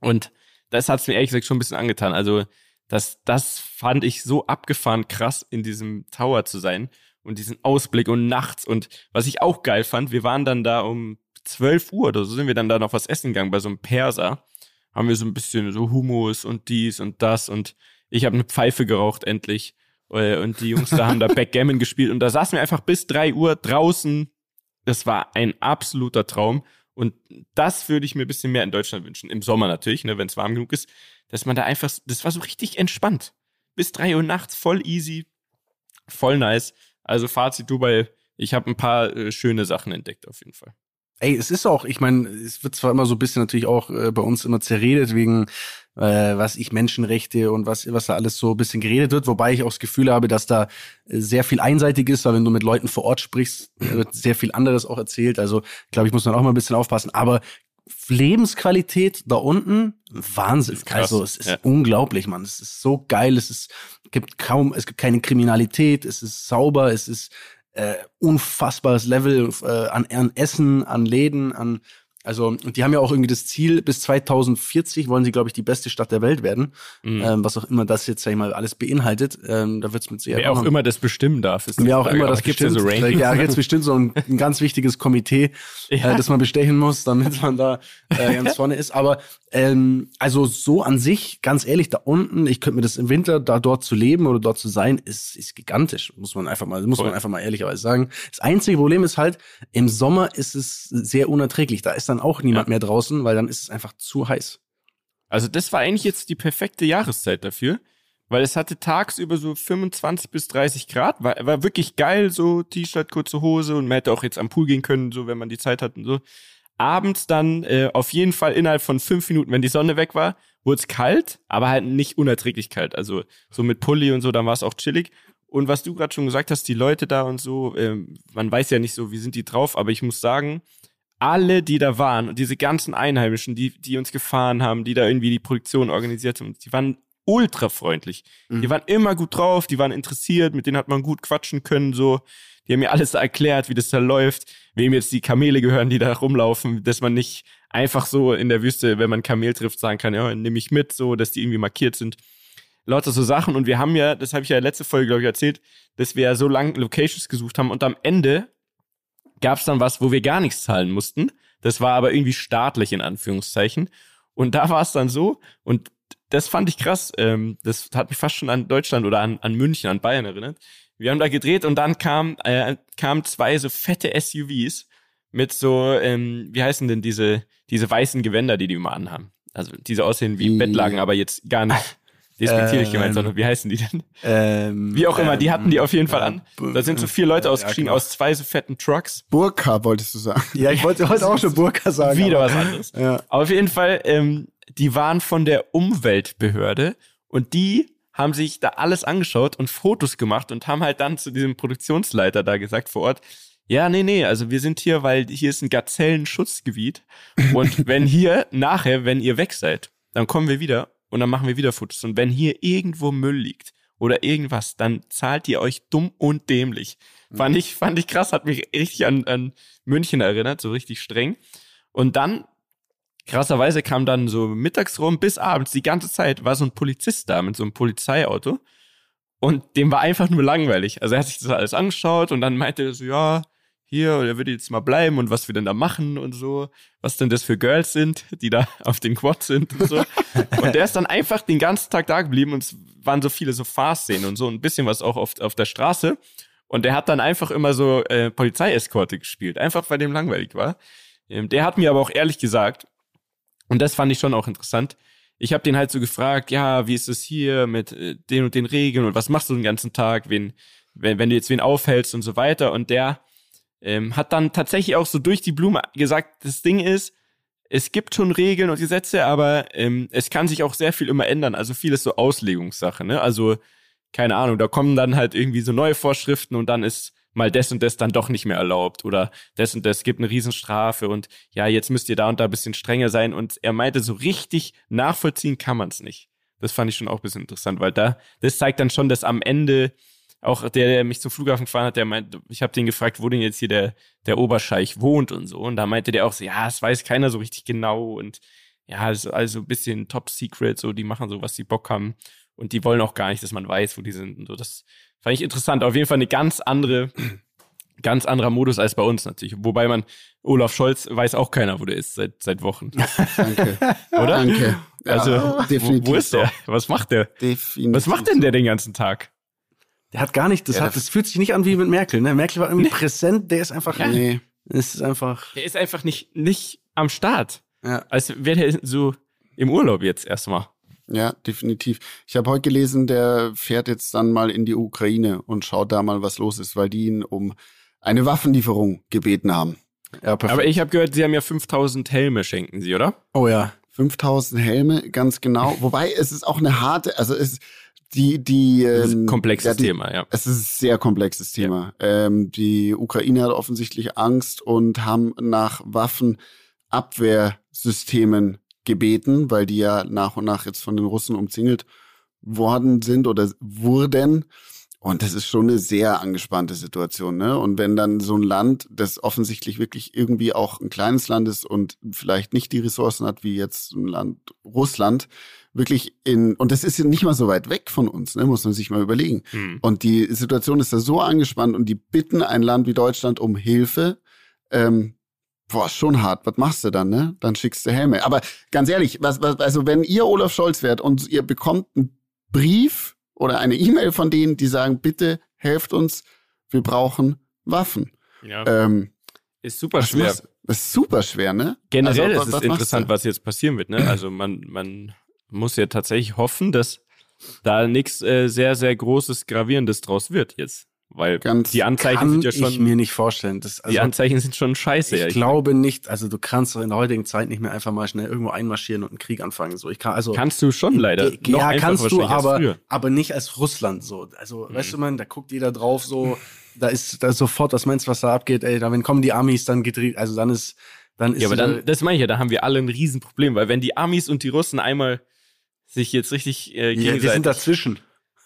Und das hat's mir ehrlich gesagt schon ein bisschen angetan. Also, das, das fand ich so abgefahren krass, in diesem Tower zu sein und diesen Ausblick und nachts. Und was ich auch geil fand, wir waren dann da um 12 Uhr oder so sind wir dann da noch was essen gegangen bei so einem Perser. Haben wir so ein bisschen so Hummus und dies und das und ich habe eine Pfeife geraucht endlich. Äh, und die Jungs da haben da Backgammon gespielt und da saßen wir einfach bis drei Uhr draußen. Das war ein absoluter Traum. Und das würde ich mir ein bisschen mehr in Deutschland wünschen. Im Sommer natürlich, ne, wenn es warm genug ist, dass man da einfach, das war so richtig entspannt. Bis drei Uhr nachts, voll easy, voll nice. Also Fazit Dubai, ich habe ein paar äh, schöne Sachen entdeckt auf jeden Fall. Ey, es ist auch, ich meine, es wird zwar immer so ein bisschen natürlich auch äh, bei uns immer zerredet wegen, äh, was ich Menschenrechte und was, was da alles so ein bisschen geredet wird, wobei ich auch das Gefühl habe, dass da äh, sehr viel einseitig ist, weil wenn du mit Leuten vor Ort sprichst, wird sehr viel anderes auch erzählt. Also, glaube ich, muss man auch mal ein bisschen aufpassen. Aber Lebensqualität da unten, Wahnsinn. Also es ist ja. unglaublich, man. Es ist so geil. Es ist gibt kaum, es gibt keine Kriminalität. Es ist sauber. Es ist äh, unfassbares Level äh, an, an Essen, an Läden, an also, und die haben ja auch irgendwie das Ziel, bis 2040 wollen sie, glaube ich, die beste Stadt der Welt werden. Mhm. Ähm, was auch immer das jetzt, sag ich mal, alles beinhaltet. Ähm, da wird's mit sehr Wer auch immer das bestimmen darf. Ist Wer auch immer das bestimmt. Ja, so ja, jetzt bestimmt so ein, ein ganz wichtiges Komitee, ja. äh, das man bestechen muss, damit man da äh, ganz vorne ist. Aber ähm, also so an sich, ganz ehrlich, da unten, ich könnte mir das im Winter, da dort zu leben oder dort zu sein, ist, ist gigantisch, muss man einfach mal, muss Voll. man einfach mal ehrlicherweise sagen. Das einzige Problem ist halt, im Sommer ist es sehr unerträglich. Da ist dann auch niemand ja. mehr draußen, weil dann ist es einfach zu heiß. Also das war eigentlich jetzt die perfekte Jahreszeit dafür, weil es hatte tagsüber so 25 bis 30 Grad, war, war wirklich geil, so T-Shirt, kurze Hose und man hätte auch jetzt am Pool gehen können, so wenn man die Zeit hat und so abends dann äh, auf jeden Fall innerhalb von fünf Minuten, wenn die Sonne weg war, wurde es kalt, aber halt nicht unerträglich kalt. Also so mit Pulli und so, dann war es auch chillig. Und was du gerade schon gesagt hast, die Leute da und so, äh, man weiß ja nicht so, wie sind die drauf, aber ich muss sagen, alle, die da waren und diese ganzen Einheimischen, die, die uns gefahren haben, die da irgendwie die Produktion organisiert haben, die waren ultra freundlich. Mhm. Die waren immer gut drauf, die waren interessiert, mit denen hat man gut quatschen können, so. Die haben mir alles da erklärt, wie das da läuft, wem jetzt die Kamele gehören, die da rumlaufen, dass man nicht einfach so in der Wüste, wenn man Kamel trifft, sagen kann, ja, nehme ich mit, so, dass die irgendwie markiert sind. Lauter so Sachen. Und wir haben ja, das habe ich ja letzte Folge, glaube ich, erzählt, dass wir ja so lange Locations gesucht haben und am Ende gab es dann was, wo wir gar nichts zahlen mussten. Das war aber irgendwie staatlich in Anführungszeichen. Und da war es dann so, und das fand ich krass, ähm, das hat mich fast schon an Deutschland oder an, an München, an Bayern erinnert. Wir haben da gedreht und dann kam, äh, kamen zwei so fette SUVs mit so, ähm, wie heißen denn diese, diese weißen Gewänder, die die immer anhaben. Also diese aussehen wie Bettlagen, aber jetzt gar nicht despektierlich ähm, gemeint, sondern wie heißen die denn? Ähm, wie auch immer, die hatten die auf jeden Fall an. Da sind so vier Leute ausgestiegen ja, genau. aus zwei so fetten Trucks. Burka wolltest du sagen. Ja, ich wollte heute auch schon Burka sagen. Wieder was anderes. Ja. Aber auf jeden Fall, ähm, die waren von der Umweltbehörde und die haben sich da alles angeschaut und Fotos gemacht und haben halt dann zu diesem Produktionsleiter da gesagt vor Ort, ja, nee, nee, also wir sind hier, weil hier ist ein Gazellenschutzgebiet und wenn hier nachher, wenn ihr weg seid, dann kommen wir wieder und dann machen wir wieder Fotos und wenn hier irgendwo Müll liegt oder irgendwas, dann zahlt ihr euch dumm und dämlich. Fand ich, fand ich krass, hat mich richtig an, an München erinnert, so richtig streng. Und dann krasserweise kam dann so mittags rum bis abends die ganze Zeit war so ein Polizist da mit so einem Polizeiauto und dem war einfach nur langweilig. Also er hat sich das alles angeschaut und dann meinte er so, ja, hier, er würde jetzt mal bleiben und was wir denn da machen und so, was denn das für Girls sind, die da auf den Quad sind und so. und der ist dann einfach den ganzen Tag da geblieben und es waren so viele so Fahrszenen und so ein bisschen was auch auf, auf der Straße. Und der hat dann einfach immer so äh, Polizeieskorte gespielt, einfach weil dem langweilig war. Ähm, der hat mir aber auch ehrlich gesagt, und das fand ich schon auch interessant, ich habe den halt so gefragt, ja, wie ist es hier mit äh, den und den Regeln und was machst du den ganzen Tag, wen, wenn, wenn du jetzt wen aufhältst und so weiter. Und der ähm, hat dann tatsächlich auch so durch die Blume gesagt, das Ding ist, es gibt schon Regeln und Gesetze, aber ähm, es kann sich auch sehr viel immer ändern. Also vieles so Auslegungssache, ne? Also, keine Ahnung, da kommen dann halt irgendwie so neue Vorschriften und dann ist mal das und das dann doch nicht mehr erlaubt oder das und das gibt eine Riesenstrafe und ja, jetzt müsst ihr da und da ein bisschen strenger sein und er meinte, so richtig nachvollziehen kann man es nicht. Das fand ich schon auch ein bisschen interessant, weil da, das zeigt dann schon, dass am Ende auch der, der mich zum Flughafen gefahren hat, der meint, ich habe den gefragt, wo denn jetzt hier der, der Oberscheich wohnt und so. Und da meinte der auch so, ja, es weiß keiner so richtig genau und ja, also, also ein bisschen top secret, so, die machen so, was sie Bock haben. Und die wollen auch gar nicht, dass man weiß, wo die sind. Und so, das fand ich interessant. Auf jeden Fall eine ganz andere, ganz anderer Modus als bei uns natürlich. Wobei man, Olaf Scholz weiß auch keiner, wo der ist seit, seit Wochen. Danke. Oder? Danke. Also, Ja, wo, wo ist der? Was macht der? Definitiv. Was macht denn der den ganzen Tag? Der hat gar nicht, das Ja, hat, das- das fühlt sich nicht an wie mit Merkel, ne? Merkel war irgendwie präsent, der ist einfach, Nee. es ist einfach, Der ist einfach nicht, nicht am Start. ja. Als wäre der so im Urlaub jetzt erstmal. Ja, definitiv. Ich habe heute gelesen, der fährt jetzt dann mal in die Ukraine und schaut da mal, was los ist, weil die ihn um eine Waffenlieferung gebeten haben. ja perfekt. Aber ich habe gehört, sie haben ja 5000 Helme, schenken sie, oder? oh ja. 5000 Helme, ganz genau. Wobei es ist auch eine harte, also es die die Das ist ein ähm, komplexes ja, die, Thema, ja. Es ist ein sehr komplexes Thema. Ähm, die Ukraine hat offensichtlich Angst und haben nach Waffenabwehrsystemen gebeten, weil die ja nach und nach jetzt von den Russen umzingelt worden sind oder wurden. Und das ist schon eine sehr angespannte Situation, ne? Und wenn dann so ein Land, das offensichtlich wirklich irgendwie auch ein kleines Land ist und vielleicht nicht die Ressourcen hat wie jetzt ein Land Russland, wirklich in, und das ist ja nicht mal so weit weg von uns, ne? Muss man sich mal überlegen. Hm. Und die Situation ist da so angespannt und die bitten ein Land wie Deutschland um Hilfe. Ähm, boah, schon hart. Was machst du dann, ne? Dann schickst du Helme. Aber ganz ehrlich, was, was, also wenn ihr Olaf Scholz wärt und ihr bekommt einen Brief oder eine E-Mail von denen, die sagen, bitte helft uns, wir brauchen Waffen. Ja. Ähm, ist super schwer. Das ist super schwer, ne? Generell Also, ist es interessant, du? was jetzt passieren wird. Ne? Also man, man muss ja tatsächlich hoffen, dass da nichts äh, sehr, sehr Großes, Gravierendes draus wird jetzt. Weil Ganz die Anzeichen sind ja ich schon, mir nicht vorstellen. Das, also, die Anzeichen sind schon scheiße. ich ja. glaube nicht, also du kannst doch in der heutigen Zeit nicht mehr einfach mal schnell irgendwo einmarschieren und einen Krieg anfangen. So, ich kann, also, Kannst du schon leider. Ja, kannst du, aber. Mhm. aber nicht als Russland so. Also, weißt du, man, da guckt jeder drauf so, da ist, da ist sofort, was meinst was da abgeht, ey, da, wenn kommen die Amis, dann gedreht, also dann ist, dann ist, Ja, aber dann, das meine ich ja, da haben wir alle ein Riesenproblem, weil wenn die Amis und die Russen einmal sich jetzt richtig äh, ja, wir sind gegenseitig... dazwischen.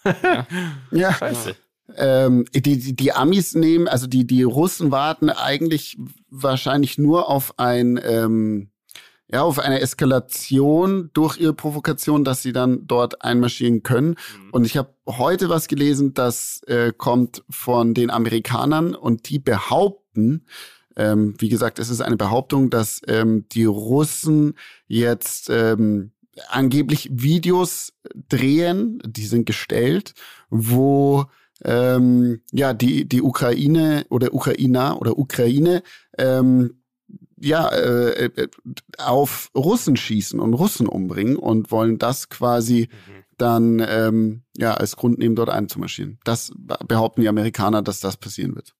Ja. Scheiße. Ähm, die, die, die Amis nehmen, also die, die Russen warten eigentlich wahrscheinlich nur auf ein, ähm, ja, auf eine Eskalation durch ihre Provokation, dass sie dann dort einmarschieren können. Mhm. Und ich habe heute was gelesen, das äh, kommt von den Amerikanern und die behaupten, ähm, wie gesagt, es ist eine Behauptung, dass ähm, die Russen jetzt ähm, angeblich Videos drehen, die sind gestellt, wo ähm, ja die die Ukraine oder Ukrainer oder Ukraine ähm, ja äh, äh, auf Russen schießen und Russen umbringen und wollen das quasi dann ähm, ja als Grund nehmen, dort einzumarschieren. Das behaupten die Amerikaner, dass das passieren wird.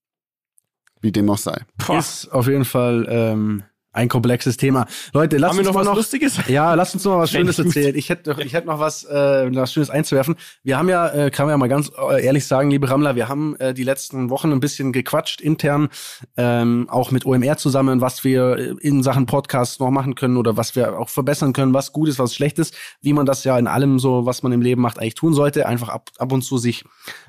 Wie dem auch sei. Ist auf jeden Fall ähm, ein komplexes Thema. Leute, lasst Haben wir uns noch mal was noch Lustiges? Ja, lass uns noch mal was Schönes erzählen. Ich hätte, ich hätte noch was, äh, was Schönes einzuwerfen. Wir haben ja, äh, kann man ja mal ganz äh, ehrlich sagen, liebe Rammler, wir haben äh, die letzten Wochen ein bisschen gequatscht intern, ähm, auch mit OMR zusammen, was wir äh, in Sachen Podcasts noch machen können oder was wir auch verbessern können, was gut ist, was schlecht ist, wie man das ja in allem so, was man im Leben macht, eigentlich tun sollte. Einfach ab, ab und zu sich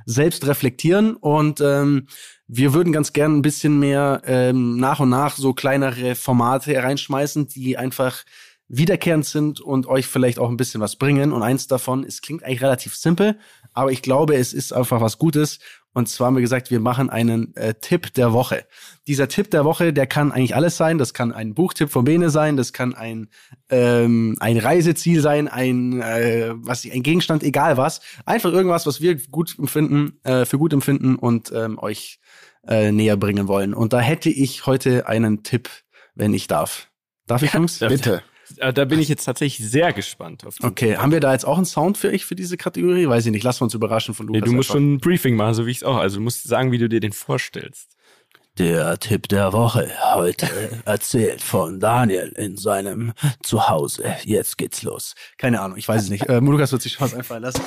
selbst reflektieren und ähm, wir würden ganz gern ein bisschen mehr ähm, nach und nach so kleinere Formate reinschmeißen, die einfach wiederkehrend sind und euch vielleicht auch ein bisschen was bringen. Und eins davon, es klingt eigentlich relativ simpel, aber ich glaube, es ist einfach was Gutes. Und zwar haben wir gesagt, wir machen einen äh, Tipp der Woche. Dieser Tipp der Woche, der kann eigentlich alles sein. Das kann ein Buchtipp von Bene sein, das kann ein, ähm, ein Reiseziel sein, ein, äh, was, ein Gegenstand, egal was. Einfach irgendwas, was wir gut empfinden, äh, für gut empfinden und ähm, euch äh, näher bringen wollen. Und da hätte ich heute einen Tipp, wenn ich darf. Darf ich, Jungs? Bitte. Äh, Da bin ich jetzt tatsächlich sehr gespannt auf den Okay, haben wir da jetzt auch einen Sound für euch für diese Kategorie? Weiß ich nicht. Lassen wir uns überraschen von Nee, Lukas. du musst einfach. schon ein Briefing machen, so wie ich es auch. Also du musst sagen, wie du dir den vorstellst. Der Tipp der Woche heute erzählt von Daniel in seinem Zuhause. Jetzt geht's los. Keine Ahnung, ich weiß es nicht. Äh, Lukas wird sich schon was einfallen lassen.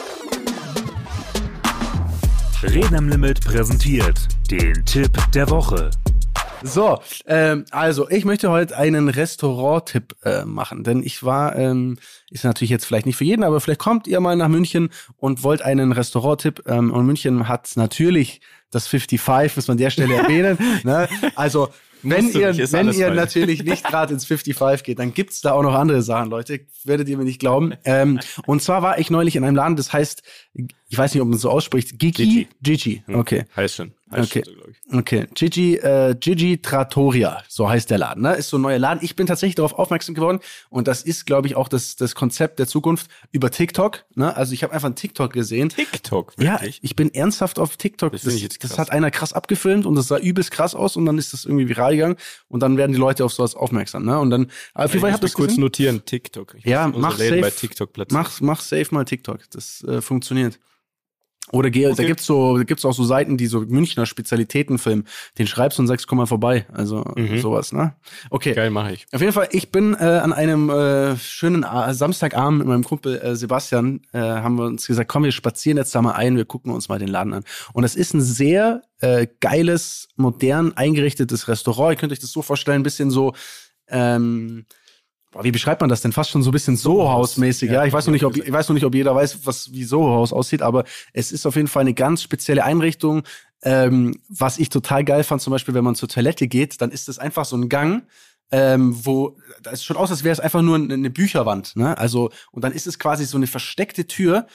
Reden am Limit präsentiert den Tipp der Woche. So, ähm, also ich möchte heute einen Restaurant-Tipp äh, machen, denn ich war, ähm, ist natürlich jetzt vielleicht nicht für jeden, aber vielleicht kommt ihr mal nach München und wollt einen Restaurant-Tipp ähm, und München hat natürlich das 55, muss man an der Stelle erwähnen. ne? Also wenn ihr, nicht, wenn ihr natürlich nicht gerade ins 55 geht, dann gibt's da auch noch andere Sachen, Leute. Werdet ihr mir nicht glauben. Ähm, und zwar war ich neulich in einem Laden, das heißt, ich weiß nicht, ob man es so ausspricht, Gigi. Gigi. Okay. Heißt schon. Heißt Okay. so. Okay, Gigi, äh, Gigi Trattoria, so heißt der Laden, ne? Ist so ein neuer Laden. Ich bin tatsächlich darauf aufmerksam geworden und das ist, glaube ich, auch das, das Konzept der Zukunft über TikTok. Ne? Also ich habe einfach einen TikTok gesehen. TikTok, Ja, wirklich? ich bin ernsthaft auf TikTok. Das Das, das hat einer krass abgefilmt und das sah übelst krass aus und dann ist das irgendwie viral gegangen und dann werden die Leute auf sowas aufmerksam. Ne? Und dann, auf jeden Fall, habe muss das kurz gesehen. notieren, TikTok. Ich Ja, mach safe. bei TikTok. Mach, mach safe mal TikTok. Das äh, funktioniert. Oder geh, da Okay. gibt's so, da gibt's auch so Seiten, die so Münchner Spezialitäten filmen. Den schreibst du und sagst, komm mal vorbei. Also Mhm. sowas, ne? Okay. Geil, mache ich. Auf jeden Fall, ich bin äh, an einem äh, schönen A Samstagabend mit meinem Kumpel äh, Sebastian, äh, haben wir uns gesagt, komm, wir spazieren jetzt da mal ein, wir gucken uns mal den Laden an. Und es ist ein sehr äh, geiles, modern eingerichtetes Restaurant. Ihr könnt euch das so vorstellen, ein bisschen so, ähm, wie beschreibt man das denn? Fast schon so ein bisschen Soho-Haus-mäßig. Ja, ich weiß noch nicht, ob ich weiß noch nicht, ob jeder weiß, was wie Soho-Haus aussieht, aber es ist auf jeden Fall eine ganz spezielle Einrichtung. Ähm, was ich total geil fand, zum Beispiel, wenn man zur Toilette geht, dann ist es einfach so ein Gang, ähm, wo da ist schon aus, als wäre es einfach nur eine Bücherwand. Ne? Also und dann ist es quasi so eine versteckte Tür,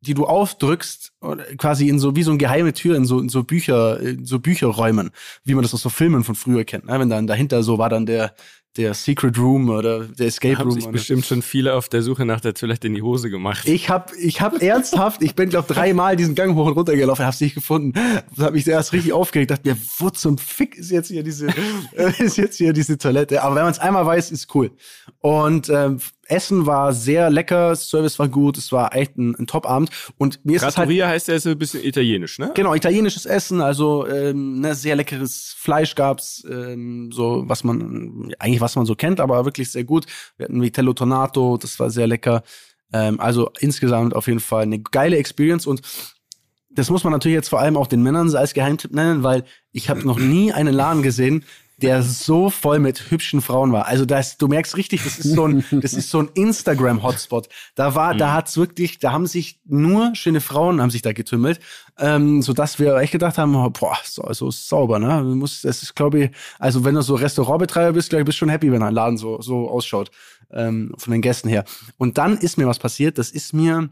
die du aufdrückst, quasi in so wie so eine geheime Tür in so in so Bücher, in so Bücherräumen, wie man das aus so Filmen von früher kennt. Ne? Wenn dann dahinter so war dann der der Secret Room oder der Escape Haben Room. sich oder- bestimmt schon viele auf der Suche nach der Toilette in die Hose gemacht. ich hab, ich hab ernsthaft, ich bin glaub dreimal diesen Gang hoch und runter gelaufen, hab's nicht gefunden. Da hab mich erst richtig aufgeregt, dachte mir, wo zum Fick ist jetzt hier diese, ist jetzt hier diese Toilette? Aber wenn man es einmal weiß, ist cool. Und ähm, Essen war sehr lecker, Service war gut, es war echt ein, ein Top-Abend. Und mir ist es halt Trattoria heißt ja so ein bisschen italienisch, ne? Genau, italienisches Essen, also ähm, ne, sehr leckeres Fleisch gab's, ähm, so was man eigentlich was man so kennt, aber wirklich sehr gut. Wir hatten Vitello Tornato, das war sehr lecker. Ähm, also insgesamt auf jeden Fall eine geile Experience und das muss man natürlich jetzt vor allem auch den Männern als Geheimtipp nennen, weil ich habe noch nie einen Laden gesehen, der so voll mit hübschen Frauen war. Also das, du merkst richtig, das ist so ein, das ist so ein Instagram-Hotspot. Da war, da hat's wirklich, da haben sich nur schöne Frauen haben sich da getümmelt, ähm, so dass wir echt gedacht haben, boah, so, so sauber, ne? Du musst, das ist, glaube ich, also wenn du so Restaurantbetreiber bist, glaube ich, bist schon happy, wenn ein Laden so so ausschaut ähm, von den Gästen her. Und dann ist mir was passiert. Das ist mir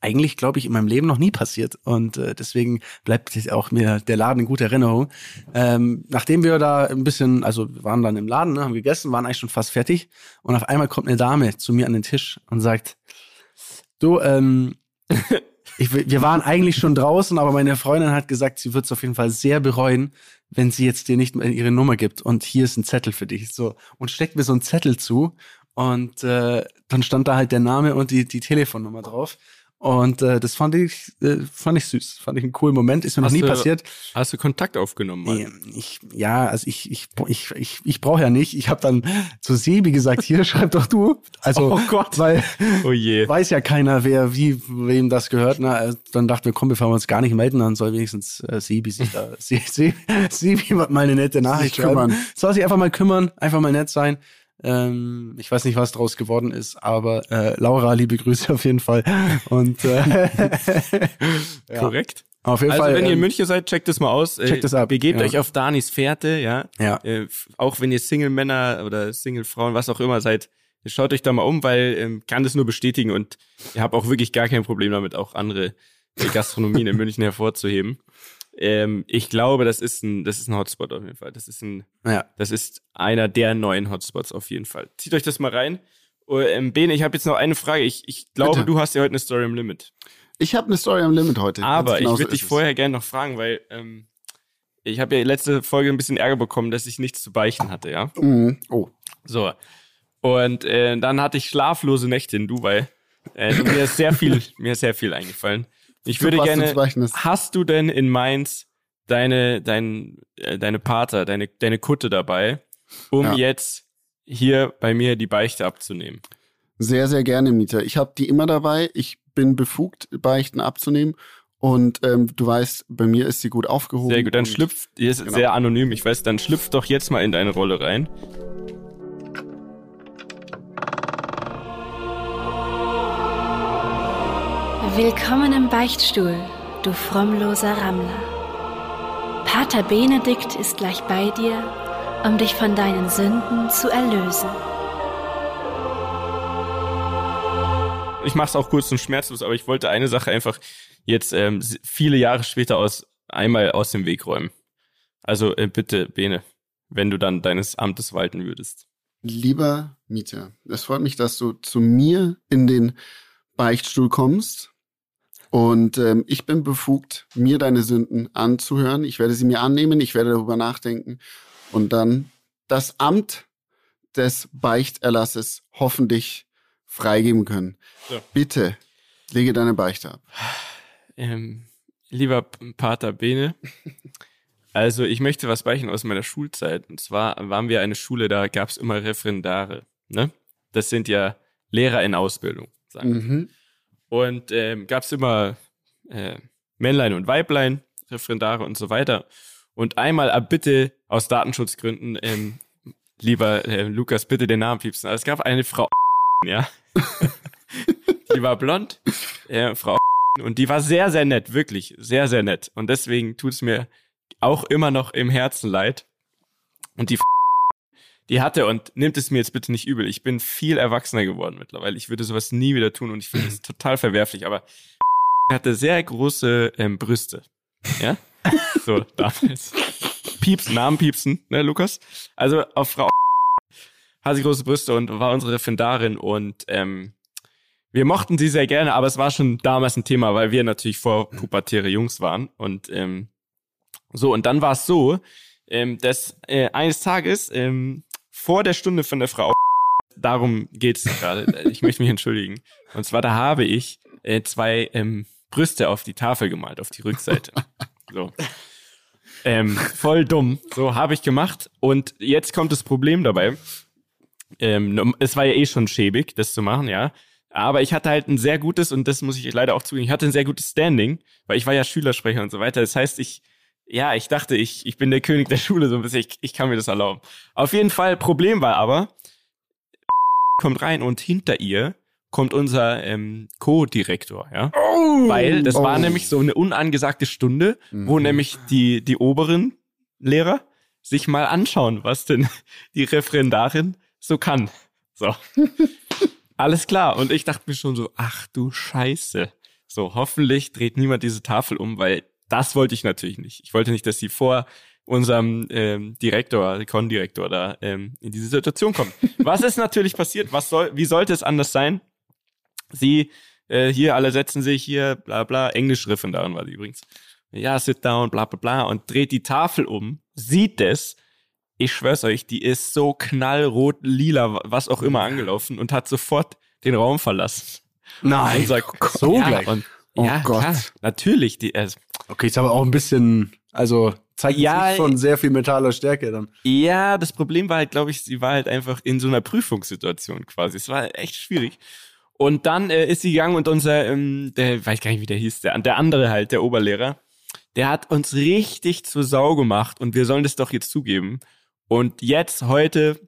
eigentlich, glaube ich, in meinem Leben noch nie passiert. Und äh, deswegen bleibt auch mir der Laden in guter Erinnerung. Ähm, nachdem wir da ein bisschen, also waren dann im Laden, ne, haben gegessen, waren eigentlich schon fast fertig. Und auf einmal kommt eine Dame zu mir an den Tisch und sagt, du, ähm, ich, wir waren eigentlich schon draußen, aber meine Freundin hat gesagt, sie wird es auf jeden Fall sehr bereuen, wenn sie jetzt dir nicht mehr ihre Nummer gibt. Und hier ist ein Zettel für dich. So. Und steckt mir so einen Zettel zu. Und äh, dann stand da halt der Name und die, die Telefonnummer drauf. Und äh, das fand ich, äh, fand ich süß. Fand ich einen coolen Moment. Ist mir noch Hast nie du- passiert. Hast du Kontakt aufgenommen? Mann? Ich, ja, also ich, ich, ich, ich, ich brauche ja nicht. Ich habe dann zu Sebi gesagt, hier schreib doch du. Also, Oh Gott. weil Oh je. weiß ja keiner, wer, wie, wem das gehört. Na, äh, dann dachten wir, komm, bevor wir uns gar nicht melden, dann soll wenigstens äh, Sebi sich da, Sie- Sebi mal eine nette Nachricht Sich kümmern. schreiben. Soll sich einfach mal kümmern, einfach mal nett sein. Ähm, ich weiß nicht, was draus geworden ist, aber äh, Laura, liebe Grüße auf jeden Fall. Und äh, ja. Korrekt. Auf jeden Also Fall. wenn ihr in ähm, München seid, checkt das mal aus. checkt das ab, Begebt ja. euch auf Danis Fährte, ja. Ja. Äh, auch wenn ihr Single-Männer oder Single-Frauen, was auch immer seid, schaut euch da mal um, weil ähm, kann das nur bestätigen und ihr habt auch wirklich gar kein Problem damit, auch andere die Gastronomien in München hervorzuheben. Ähm, ich glaube, das ist ein, das ist ein Hotspot auf jeden Fall. Das ist ein, Ja. das ist einer der neuen Hotspots auf jeden Fall. Zieht euch das mal rein. Oh, ähm, Bene, ich habe jetzt noch eine Frage. Ich, ich glaube, Bitte. du hast ja heute eine Story im Limit. Ich habe eine Story am Limit heute. Aber genau ich so würde dich vorher gerne noch fragen, weil ähm, ich habe ja letzte Folge ein bisschen Ärger bekommen, dass ich nichts zu beichten hatte, ja. Mhm. Oh. So. Und äh, dann hatte ich schlaflose Nächte in Dubai. Äh, mir ist sehr viel, mir ist sehr viel eingefallen. Ich würde gerne. hast. Du denn in Mainz deine, dein, äh, deine Pater, deine, deine Kutte dabei, um Ja. jetzt hier bei mir die Beichte abzunehmen? Sehr, sehr gerne, Mieter. Ich habe die immer dabei. Ich bin befugt, Beichten abzunehmen. Und ähm, du weißt, bei mir ist sie gut aufgehoben. Sehr gut, dann schlüpft, die ist Genau. sehr anonym, ich weiß, dann schlüpft doch jetzt mal in deine Rolle rein. Willkommen im Beichtstuhl, du frommloser Rammler. Pater Benedikt ist gleich bei dir, um dich von deinen Sünden zu erlösen. Ich mache es auch kurz und schmerzlos, aber ich wollte eine Sache einfach jetzt ähm, viele Jahre später aus einmal aus dem Weg räumen. Also äh, bitte, Bene, wenn du dann deines Amtes walten würdest. Lieber Mieter, es freut mich, dass du zu mir in den Beichtstuhl kommst. Und ähm, ich bin befugt, mir deine Sünden anzuhören. Ich werde sie mir annehmen, ich werde darüber nachdenken und dann das Amt des Beichterlasses hoffentlich freigeben können. So. Bitte lege deine Beichte ab. Ähm, lieber Pater Bene, also ich möchte was beichten aus meiner Schulzeit. Und zwar waren wir eine Schule, da gab es immer Referendare. Ne? Das sind ja Lehrer in Ausbildung, sagen wir. Mhm. Und ähm, gab es immer äh, Männlein und Weiblein, Referendare und so weiter. Und einmal, ab bitte aus Datenschutzgründen, ähm, lieber äh, Lukas, bitte den Namen piepsen. Aber es gab eine Frau, ja. die war blond, äh, Frau und die war sehr, sehr nett, wirklich, sehr, sehr nett. Und deswegen tut es mir auch immer noch im Herzen leid. Und die die hatte und nimmt es mir jetzt bitte nicht übel. Ich bin viel erwachsener geworden mittlerweile. Ich würde sowas nie wieder tun und ich finde es total verwerflich. Aber hatte sehr große ähm, Brüste. Ja? So, damals. Piepsen, Namen piepsen, ne, Lukas? Also auf Frau hat sie große Brüste und war unsere Referendarin und ähm, wir mochten sie sehr gerne, aber es war schon damals ein Thema, weil wir natürlich vor pubertäre Jungs waren und ähm, so und dann war es so, ähm, dass äh, eines Tages ähm, vor der Stunde von der Frau darum geht's gerade. Ich möchte mich entschuldigen. Und zwar da habe ich äh, zwei ähm, Brüste auf die Tafel gemalt, auf die Rückseite. So. Ähm, voll dumm. So habe ich gemacht. Und jetzt kommt das Problem dabei. Ähm, es war ja eh schon schäbig, das zu machen, ja. Aber ich hatte halt ein sehr gutes, und das muss ich leider auch zugeben, ich hatte ein sehr gutes Standing, weil ich war ja Schülersprecher und so weiter. Das heißt, ich, ja, ich dachte, ich, ich bin der König der Schule, so ein bisschen, ich, ich kann mir das erlauben. Auf jeden Fall, Problem war aber, kommt rein und hinter ihr kommt unser ähm, Co-Direktor, ja. Weil das war Oh. nämlich so eine unangesagte Stunde, wo Mhm. nämlich die, die oberen Lehrer sich mal anschauen, was denn die Referendarin so kann. So. Alles klar. Und ich dachte mir schon so, ach du Scheiße. So, hoffentlich dreht niemand diese Tafel um, weil das wollte ich natürlich nicht. Ich wollte nicht, dass sie vor unserem ähm, Direktor, Kondirektor da ähm, in diese Situation kommt. Was ist natürlich passiert? Was soll, wie sollte es anders sein? Sie, äh, hier, alle setzen sich hier, bla bla, Englischreferendarin war sie übrigens. Ja, sit down, bla bla bla, und dreht die Tafel um, sieht es, ich schwör's euch, die ist so knallrot, lila, was auch immer angelaufen und hat sofort den Raum verlassen. Nein, Und sagt, so ja, gleich. Und, Oh ja, Gott. klar, natürlich, die, äh, Okay, ist aber auch ein bisschen, also zeigt Ja, sich schon sehr viel mentaler Stärke dann. Ja, das Problem war halt, glaube ich, sie war halt einfach in so einer Prüfungssituation quasi. Es war echt schwierig. Und dann äh, ist sie gegangen und unser, ähm, der, weiß gar nicht, wie der hieß, der, der andere halt, der Oberlehrer, der hat uns richtig zur Sau gemacht und wir sollen das doch jetzt zugeben. Und jetzt, heute,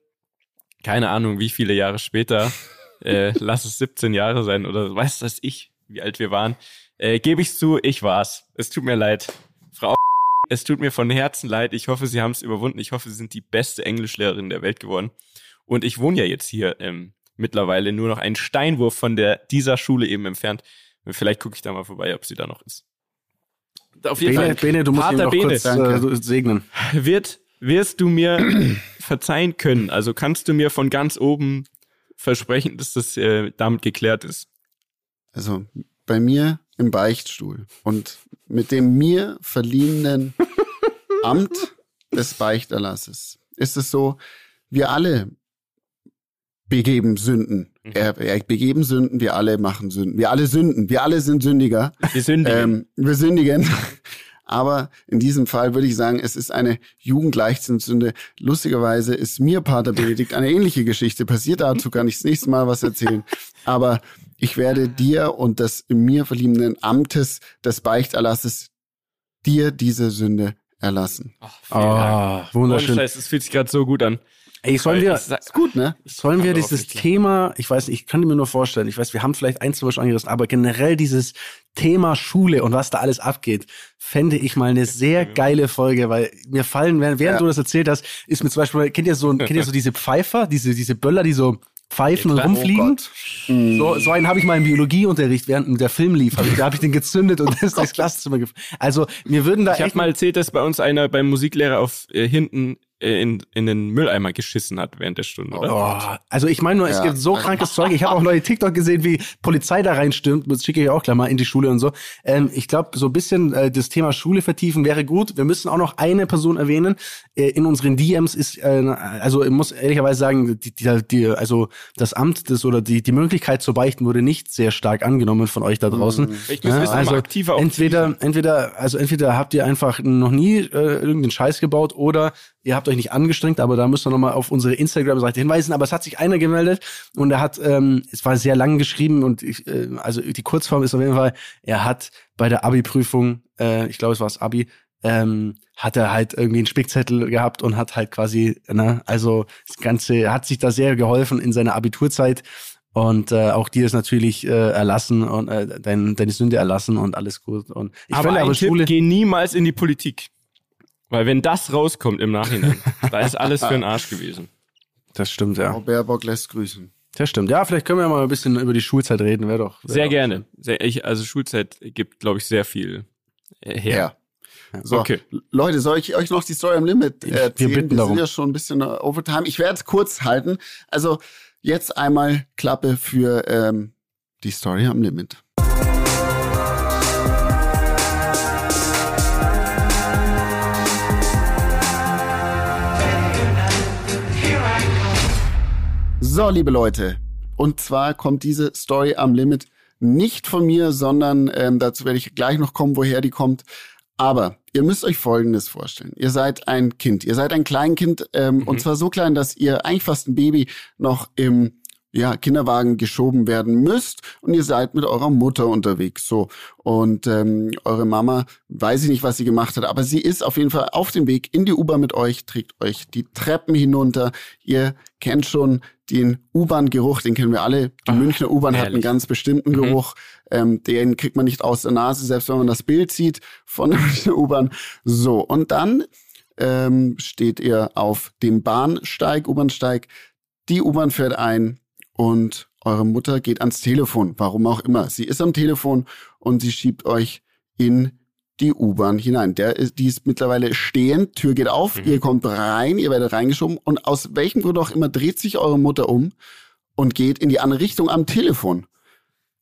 keine Ahnung, wie viele Jahre später, äh, lass es 17 Jahre sein oder weiß das ich, wie alt wir waren, äh, gebe ich zu, ich war's. Es tut mir leid. Frau es tut mir von Herzen leid. Ich hoffe, Sie haben es überwunden. Ich hoffe, Sie sind die beste Englischlehrerin der Welt geworden. Und ich wohne ja jetzt hier ähm, mittlerweile nur noch einen Steinwurf von der dieser Schule eben entfernt. Vielleicht gucke ich da mal vorbei, ob sie da noch ist. Auf jeden Bene, Fall. Bene, du musst Pater ihn noch Bene. kurz äh, segnen. Wird, wirst du mir verzeihen können? Also kannst du mir von ganz oben versprechen, dass das äh, damit geklärt ist? Also bei mir im Beichtstuhl und mit dem mir verliehenen Amt des Beichterlasses ist es so, wir alle begeben Sünden. Mhm. Er, er begeben Sünden, wir alle machen Sünden. Wir alle sünden, wir alle sind Sündiger. Wir sündigen. Ähm, wir sündigen. Aber in diesem Fall würde ich sagen, es ist eine Jugendleichtsinnsünde. Lustigerweise ist mir Pater Benedikt eine ähnliche Geschichte passiert. Dazu kann ich das nächste Mal was erzählen. Aber ich werde dir und des mir verliebenen Amtes des Beichterlasses dir diese Sünde erlassen. Oh, oh wunderschön. Es fühlt sich gerade so gut an. Ey, sollen wir, ist gut, ne? Sollen wir dieses Thema, ich weiß nicht, ich kann mir nur vorstellen, ich weiß, wir haben vielleicht ein, zwei schon angerissen, aber generell dieses Thema Schule und was da alles abgeht, fände ich mal eine sehr geile Folge, weil mir fallen, während, während ja. du das erzählt hast, ist mir zum Beispiel, kennt ihr so, kennt ihr so diese Pfeifer, diese, diese Böller, die so pfeifen ja, und rumfliegen. Oh so, so einen habe ich mal im Biologieunterricht, während der Film lief. Hab ich, da habe ich den gezündet und das ist durchs Klassenzimmer gefallen. Also mir würden da Ich habe mal erzählt, dass bei uns einer beim Musiklehrer auf äh, hinten in, in den Mülleimer geschissen hat während der Stunde, oder? Oh, also ich meine nur, es ja. gibt so krankes Zeug. Ich habe auch neue TikTok gesehen, wie Polizei da reinstürmt. Das schicke ich auch gleich mal in die Schule und so. Ähm, ich glaube, so ein bisschen äh, das Thema Schule vertiefen wäre gut. Wir müssen auch noch eine Person erwähnen. Äh, in unseren DMs ist, äh, also ich muss ehrlicherweise sagen, die, die, die, also das Amt des oder die, die Möglichkeit zu beichten wurde nicht sehr stark angenommen von euch da draußen. Mhm. Ich muss ja, also aktiver entweder, entweder, also entweder habt ihr einfach noch nie äh, irgendeinen Scheiß gebaut oder ihr habt euch nicht angestrengt, aber da müsst ihr nochmal auf unsere Instagram-Seite hinweisen. Aber es hat sich einer gemeldet und er hat, ähm, es war sehr lang geschrieben und ich, äh, also die Kurzform ist auf jeden Fall, er hat bei der Abi-Prüfung, äh, ich glaube es war das Abi, ähm, hat er halt irgendwie einen Spickzettel gehabt und hat halt quasi, ne, also das Ganze hat sich da sehr geholfen in seiner Abiturzeit. Und äh, auch dir ist natürlich äh, erlassen und äh, dein, deine Sünde erlassen und alles gut. Und ich aber finde aber Schule. Tipp, geh niemals in die Politik. Weil wenn das rauskommt im Nachhinein, da ist alles für den Arsch gewesen. Das stimmt, ja. Frau Baerbock lässt grüßen. Das stimmt. Ja, vielleicht können wir mal ein bisschen über die Schulzeit reden, wäre doch. Wär sehr doch gerne. Sehr, ich, also Schulzeit gibt, glaube ich, sehr viel äh, her. Ja. So, okay. Leute, soll ich euch noch die Story am Limit erzählen? Wir bitten wir darum. sind ja schon ein bisschen overtime. Ich werde es kurz halten. Also jetzt einmal Klappe für ähm, die Story am Limit. So, liebe Leute, und zwar kommt diese Story am Limit nicht von mir, sondern ähm, dazu werde ich gleich noch kommen, woher die kommt. Aber ihr müsst euch Folgendes vorstellen. Ihr seid ein Kind, ihr seid ein Kleinkind ähm, mhm. und zwar so klein, dass ihr eigentlich fast ein Baby noch im ja, Kinderwagen geschoben werden müsst und ihr seid mit eurer Mutter unterwegs. So. Und ähm, eure Mama, weiß ich nicht, was sie gemacht hat, aber sie ist auf jeden Fall auf dem Weg in die U-Bahn mit euch, trägt euch die Treppen hinunter. Ihr kennt schon den U-Bahn-Geruch, den kennen wir alle. Die Ach, Münchner U-Bahn hat einen ganz bestimmten mhm. Geruch. Ähm, den kriegt man nicht aus der Nase, selbst wenn man das Bild sieht von der Münchner U-Bahn. So, und dann ähm, steht ihr auf dem Bahnsteig, U-Bahnsteig. Die U-Bahn fährt ein und eure Mutter geht ans Telefon, warum auch immer. Sie ist am Telefon und sie schiebt euch in die U-Bahn hinein. Der ist, die ist mittlerweile stehend, Tür geht auf, mhm. ihr kommt rein, ihr werdet reingeschoben und aus welchem Grund auch immer dreht sich eure Mutter um und geht in die andere Richtung am Telefon.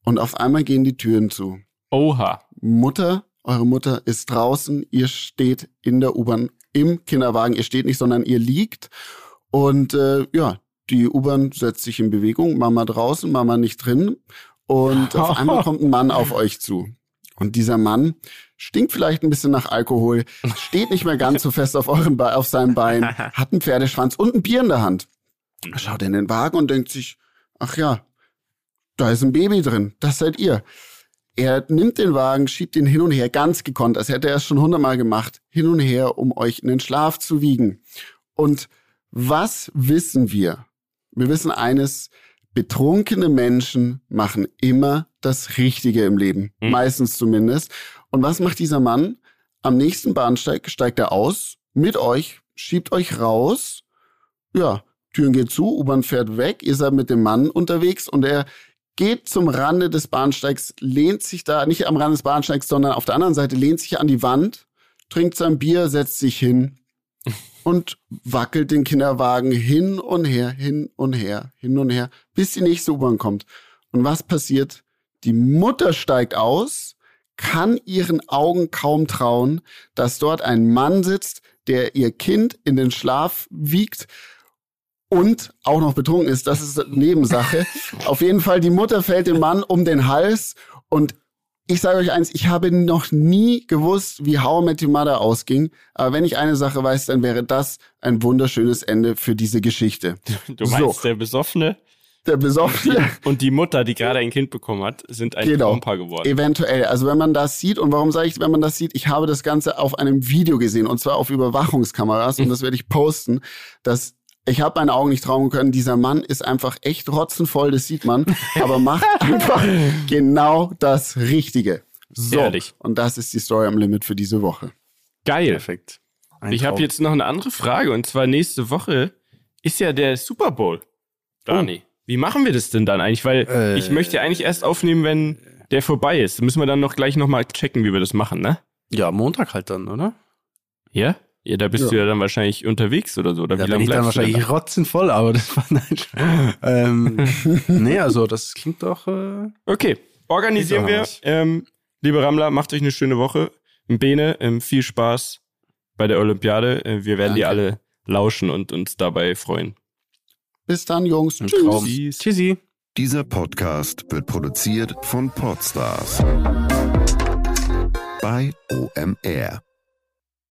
Und auf einmal gehen die Türen zu. Oha. Mutter, eure Mutter ist draußen, ihr steht in der U-Bahn im Kinderwagen, ihr steht nicht, sondern ihr liegt. Und äh, ja, die U-Bahn setzt sich in Bewegung, Mama draußen, Mama nicht drin. Und auf einmal kommt ein Mann auf euch zu. Und dieser Mann stinkt vielleicht ein bisschen nach Alkohol, steht nicht mehr ganz so fest auf, eurem Be auf seinem Bein, hat einen Pferdeschwanz und ein Bier in der Hand. Er schaut in den Wagen und denkt sich, ach ja, da ist ein Baby drin, das seid ihr. Er nimmt den Wagen, schiebt ihn hin und her, ganz gekonnt, als hätte er es schon hundertmal gemacht, hin und her, um euch in den Schlaf zu wiegen. Und was wissen wir? Wir wissen eines, betrunkene Menschen machen immer das Richtige im Leben. Mhm. Meistens zumindest. Und was macht dieser Mann? Am nächsten Bahnsteig steigt er aus, mit euch, schiebt euch raus. Ja, Türen geht zu, U-Bahn fährt weg, ihr seid mit dem Mann unterwegs und er geht zum Rande des Bahnsteigs, lehnt sich da, nicht am Rande des Bahnsteigs, sondern auf der anderen Seite, lehnt sich an die Wand, trinkt sein Bier, setzt sich hin und wackelt den Kinderwagen hin und her, hin und her, hin und her, bis die nächste U-Bahn kommt. Und was passiert? Die Mutter steigt aus, kann ihren Augen kaum trauen, dass dort ein Mann sitzt, der ihr Kind in den Schlaf wiegt und auch noch betrunken ist. Das ist Nebensache. Auf jeden Fall, die Mutter fällt dem Mann um den Hals und ich sage euch eins, ich habe noch nie gewusst, wie How I Met Your Mother ausging. Aber wenn ich eine Sache weiß, dann wäre das ein wunderschönes Ende für diese Geschichte. Du meinst, der Besoffene Der Besoffene. und die Mutter, die gerade ein Kind bekommen hat, sind ein Genau. Traumpaar geworden. Eventuell. Also wenn man das sieht, und warum sage ich, wenn man das sieht, ich habe das Ganze auf einem Video gesehen, und zwar auf Überwachungskameras, und das werde ich posten, dass ich habe meine Augen nicht trauen können. Dieser Mann ist einfach echt rotzenvoll, das sieht man, aber macht einfach genau das Richtige. So, Ehrlich. und das ist die Story am Limit für diese Woche. Geil. Perfekt. Ein Ich habe jetzt noch eine andere Frage und zwar nächste Woche ist ja der Super Bowl. Dani, wie machen wir das denn dann eigentlich? Weil Äh. ich möchte ja eigentlich erst aufnehmen, wenn der vorbei ist. Da müssen wir dann noch gleich nochmal checken, wie wir das machen, ne? Ja, Montag halt dann, oder? Ja? Ja, da bist Ja. du ja dann wahrscheinlich unterwegs oder so. Oder Da wie bin lange ich dann bleibst du denn wahrscheinlich rotzenvoll, aber das war nein. ähm, nee, also das klingt doch. Äh, da? Okay, organisieren wir. Ähm, liebe Rammler, macht euch eine schöne Woche. Bene, ähm, viel Spaß bei der Olympiade. Äh, wir werden die Danke. alle lauschen und uns dabei freuen. Bis dann, Jungs. Tschüss. Tschüssi. Dieser Podcast wird produziert von Podstars bei OMR.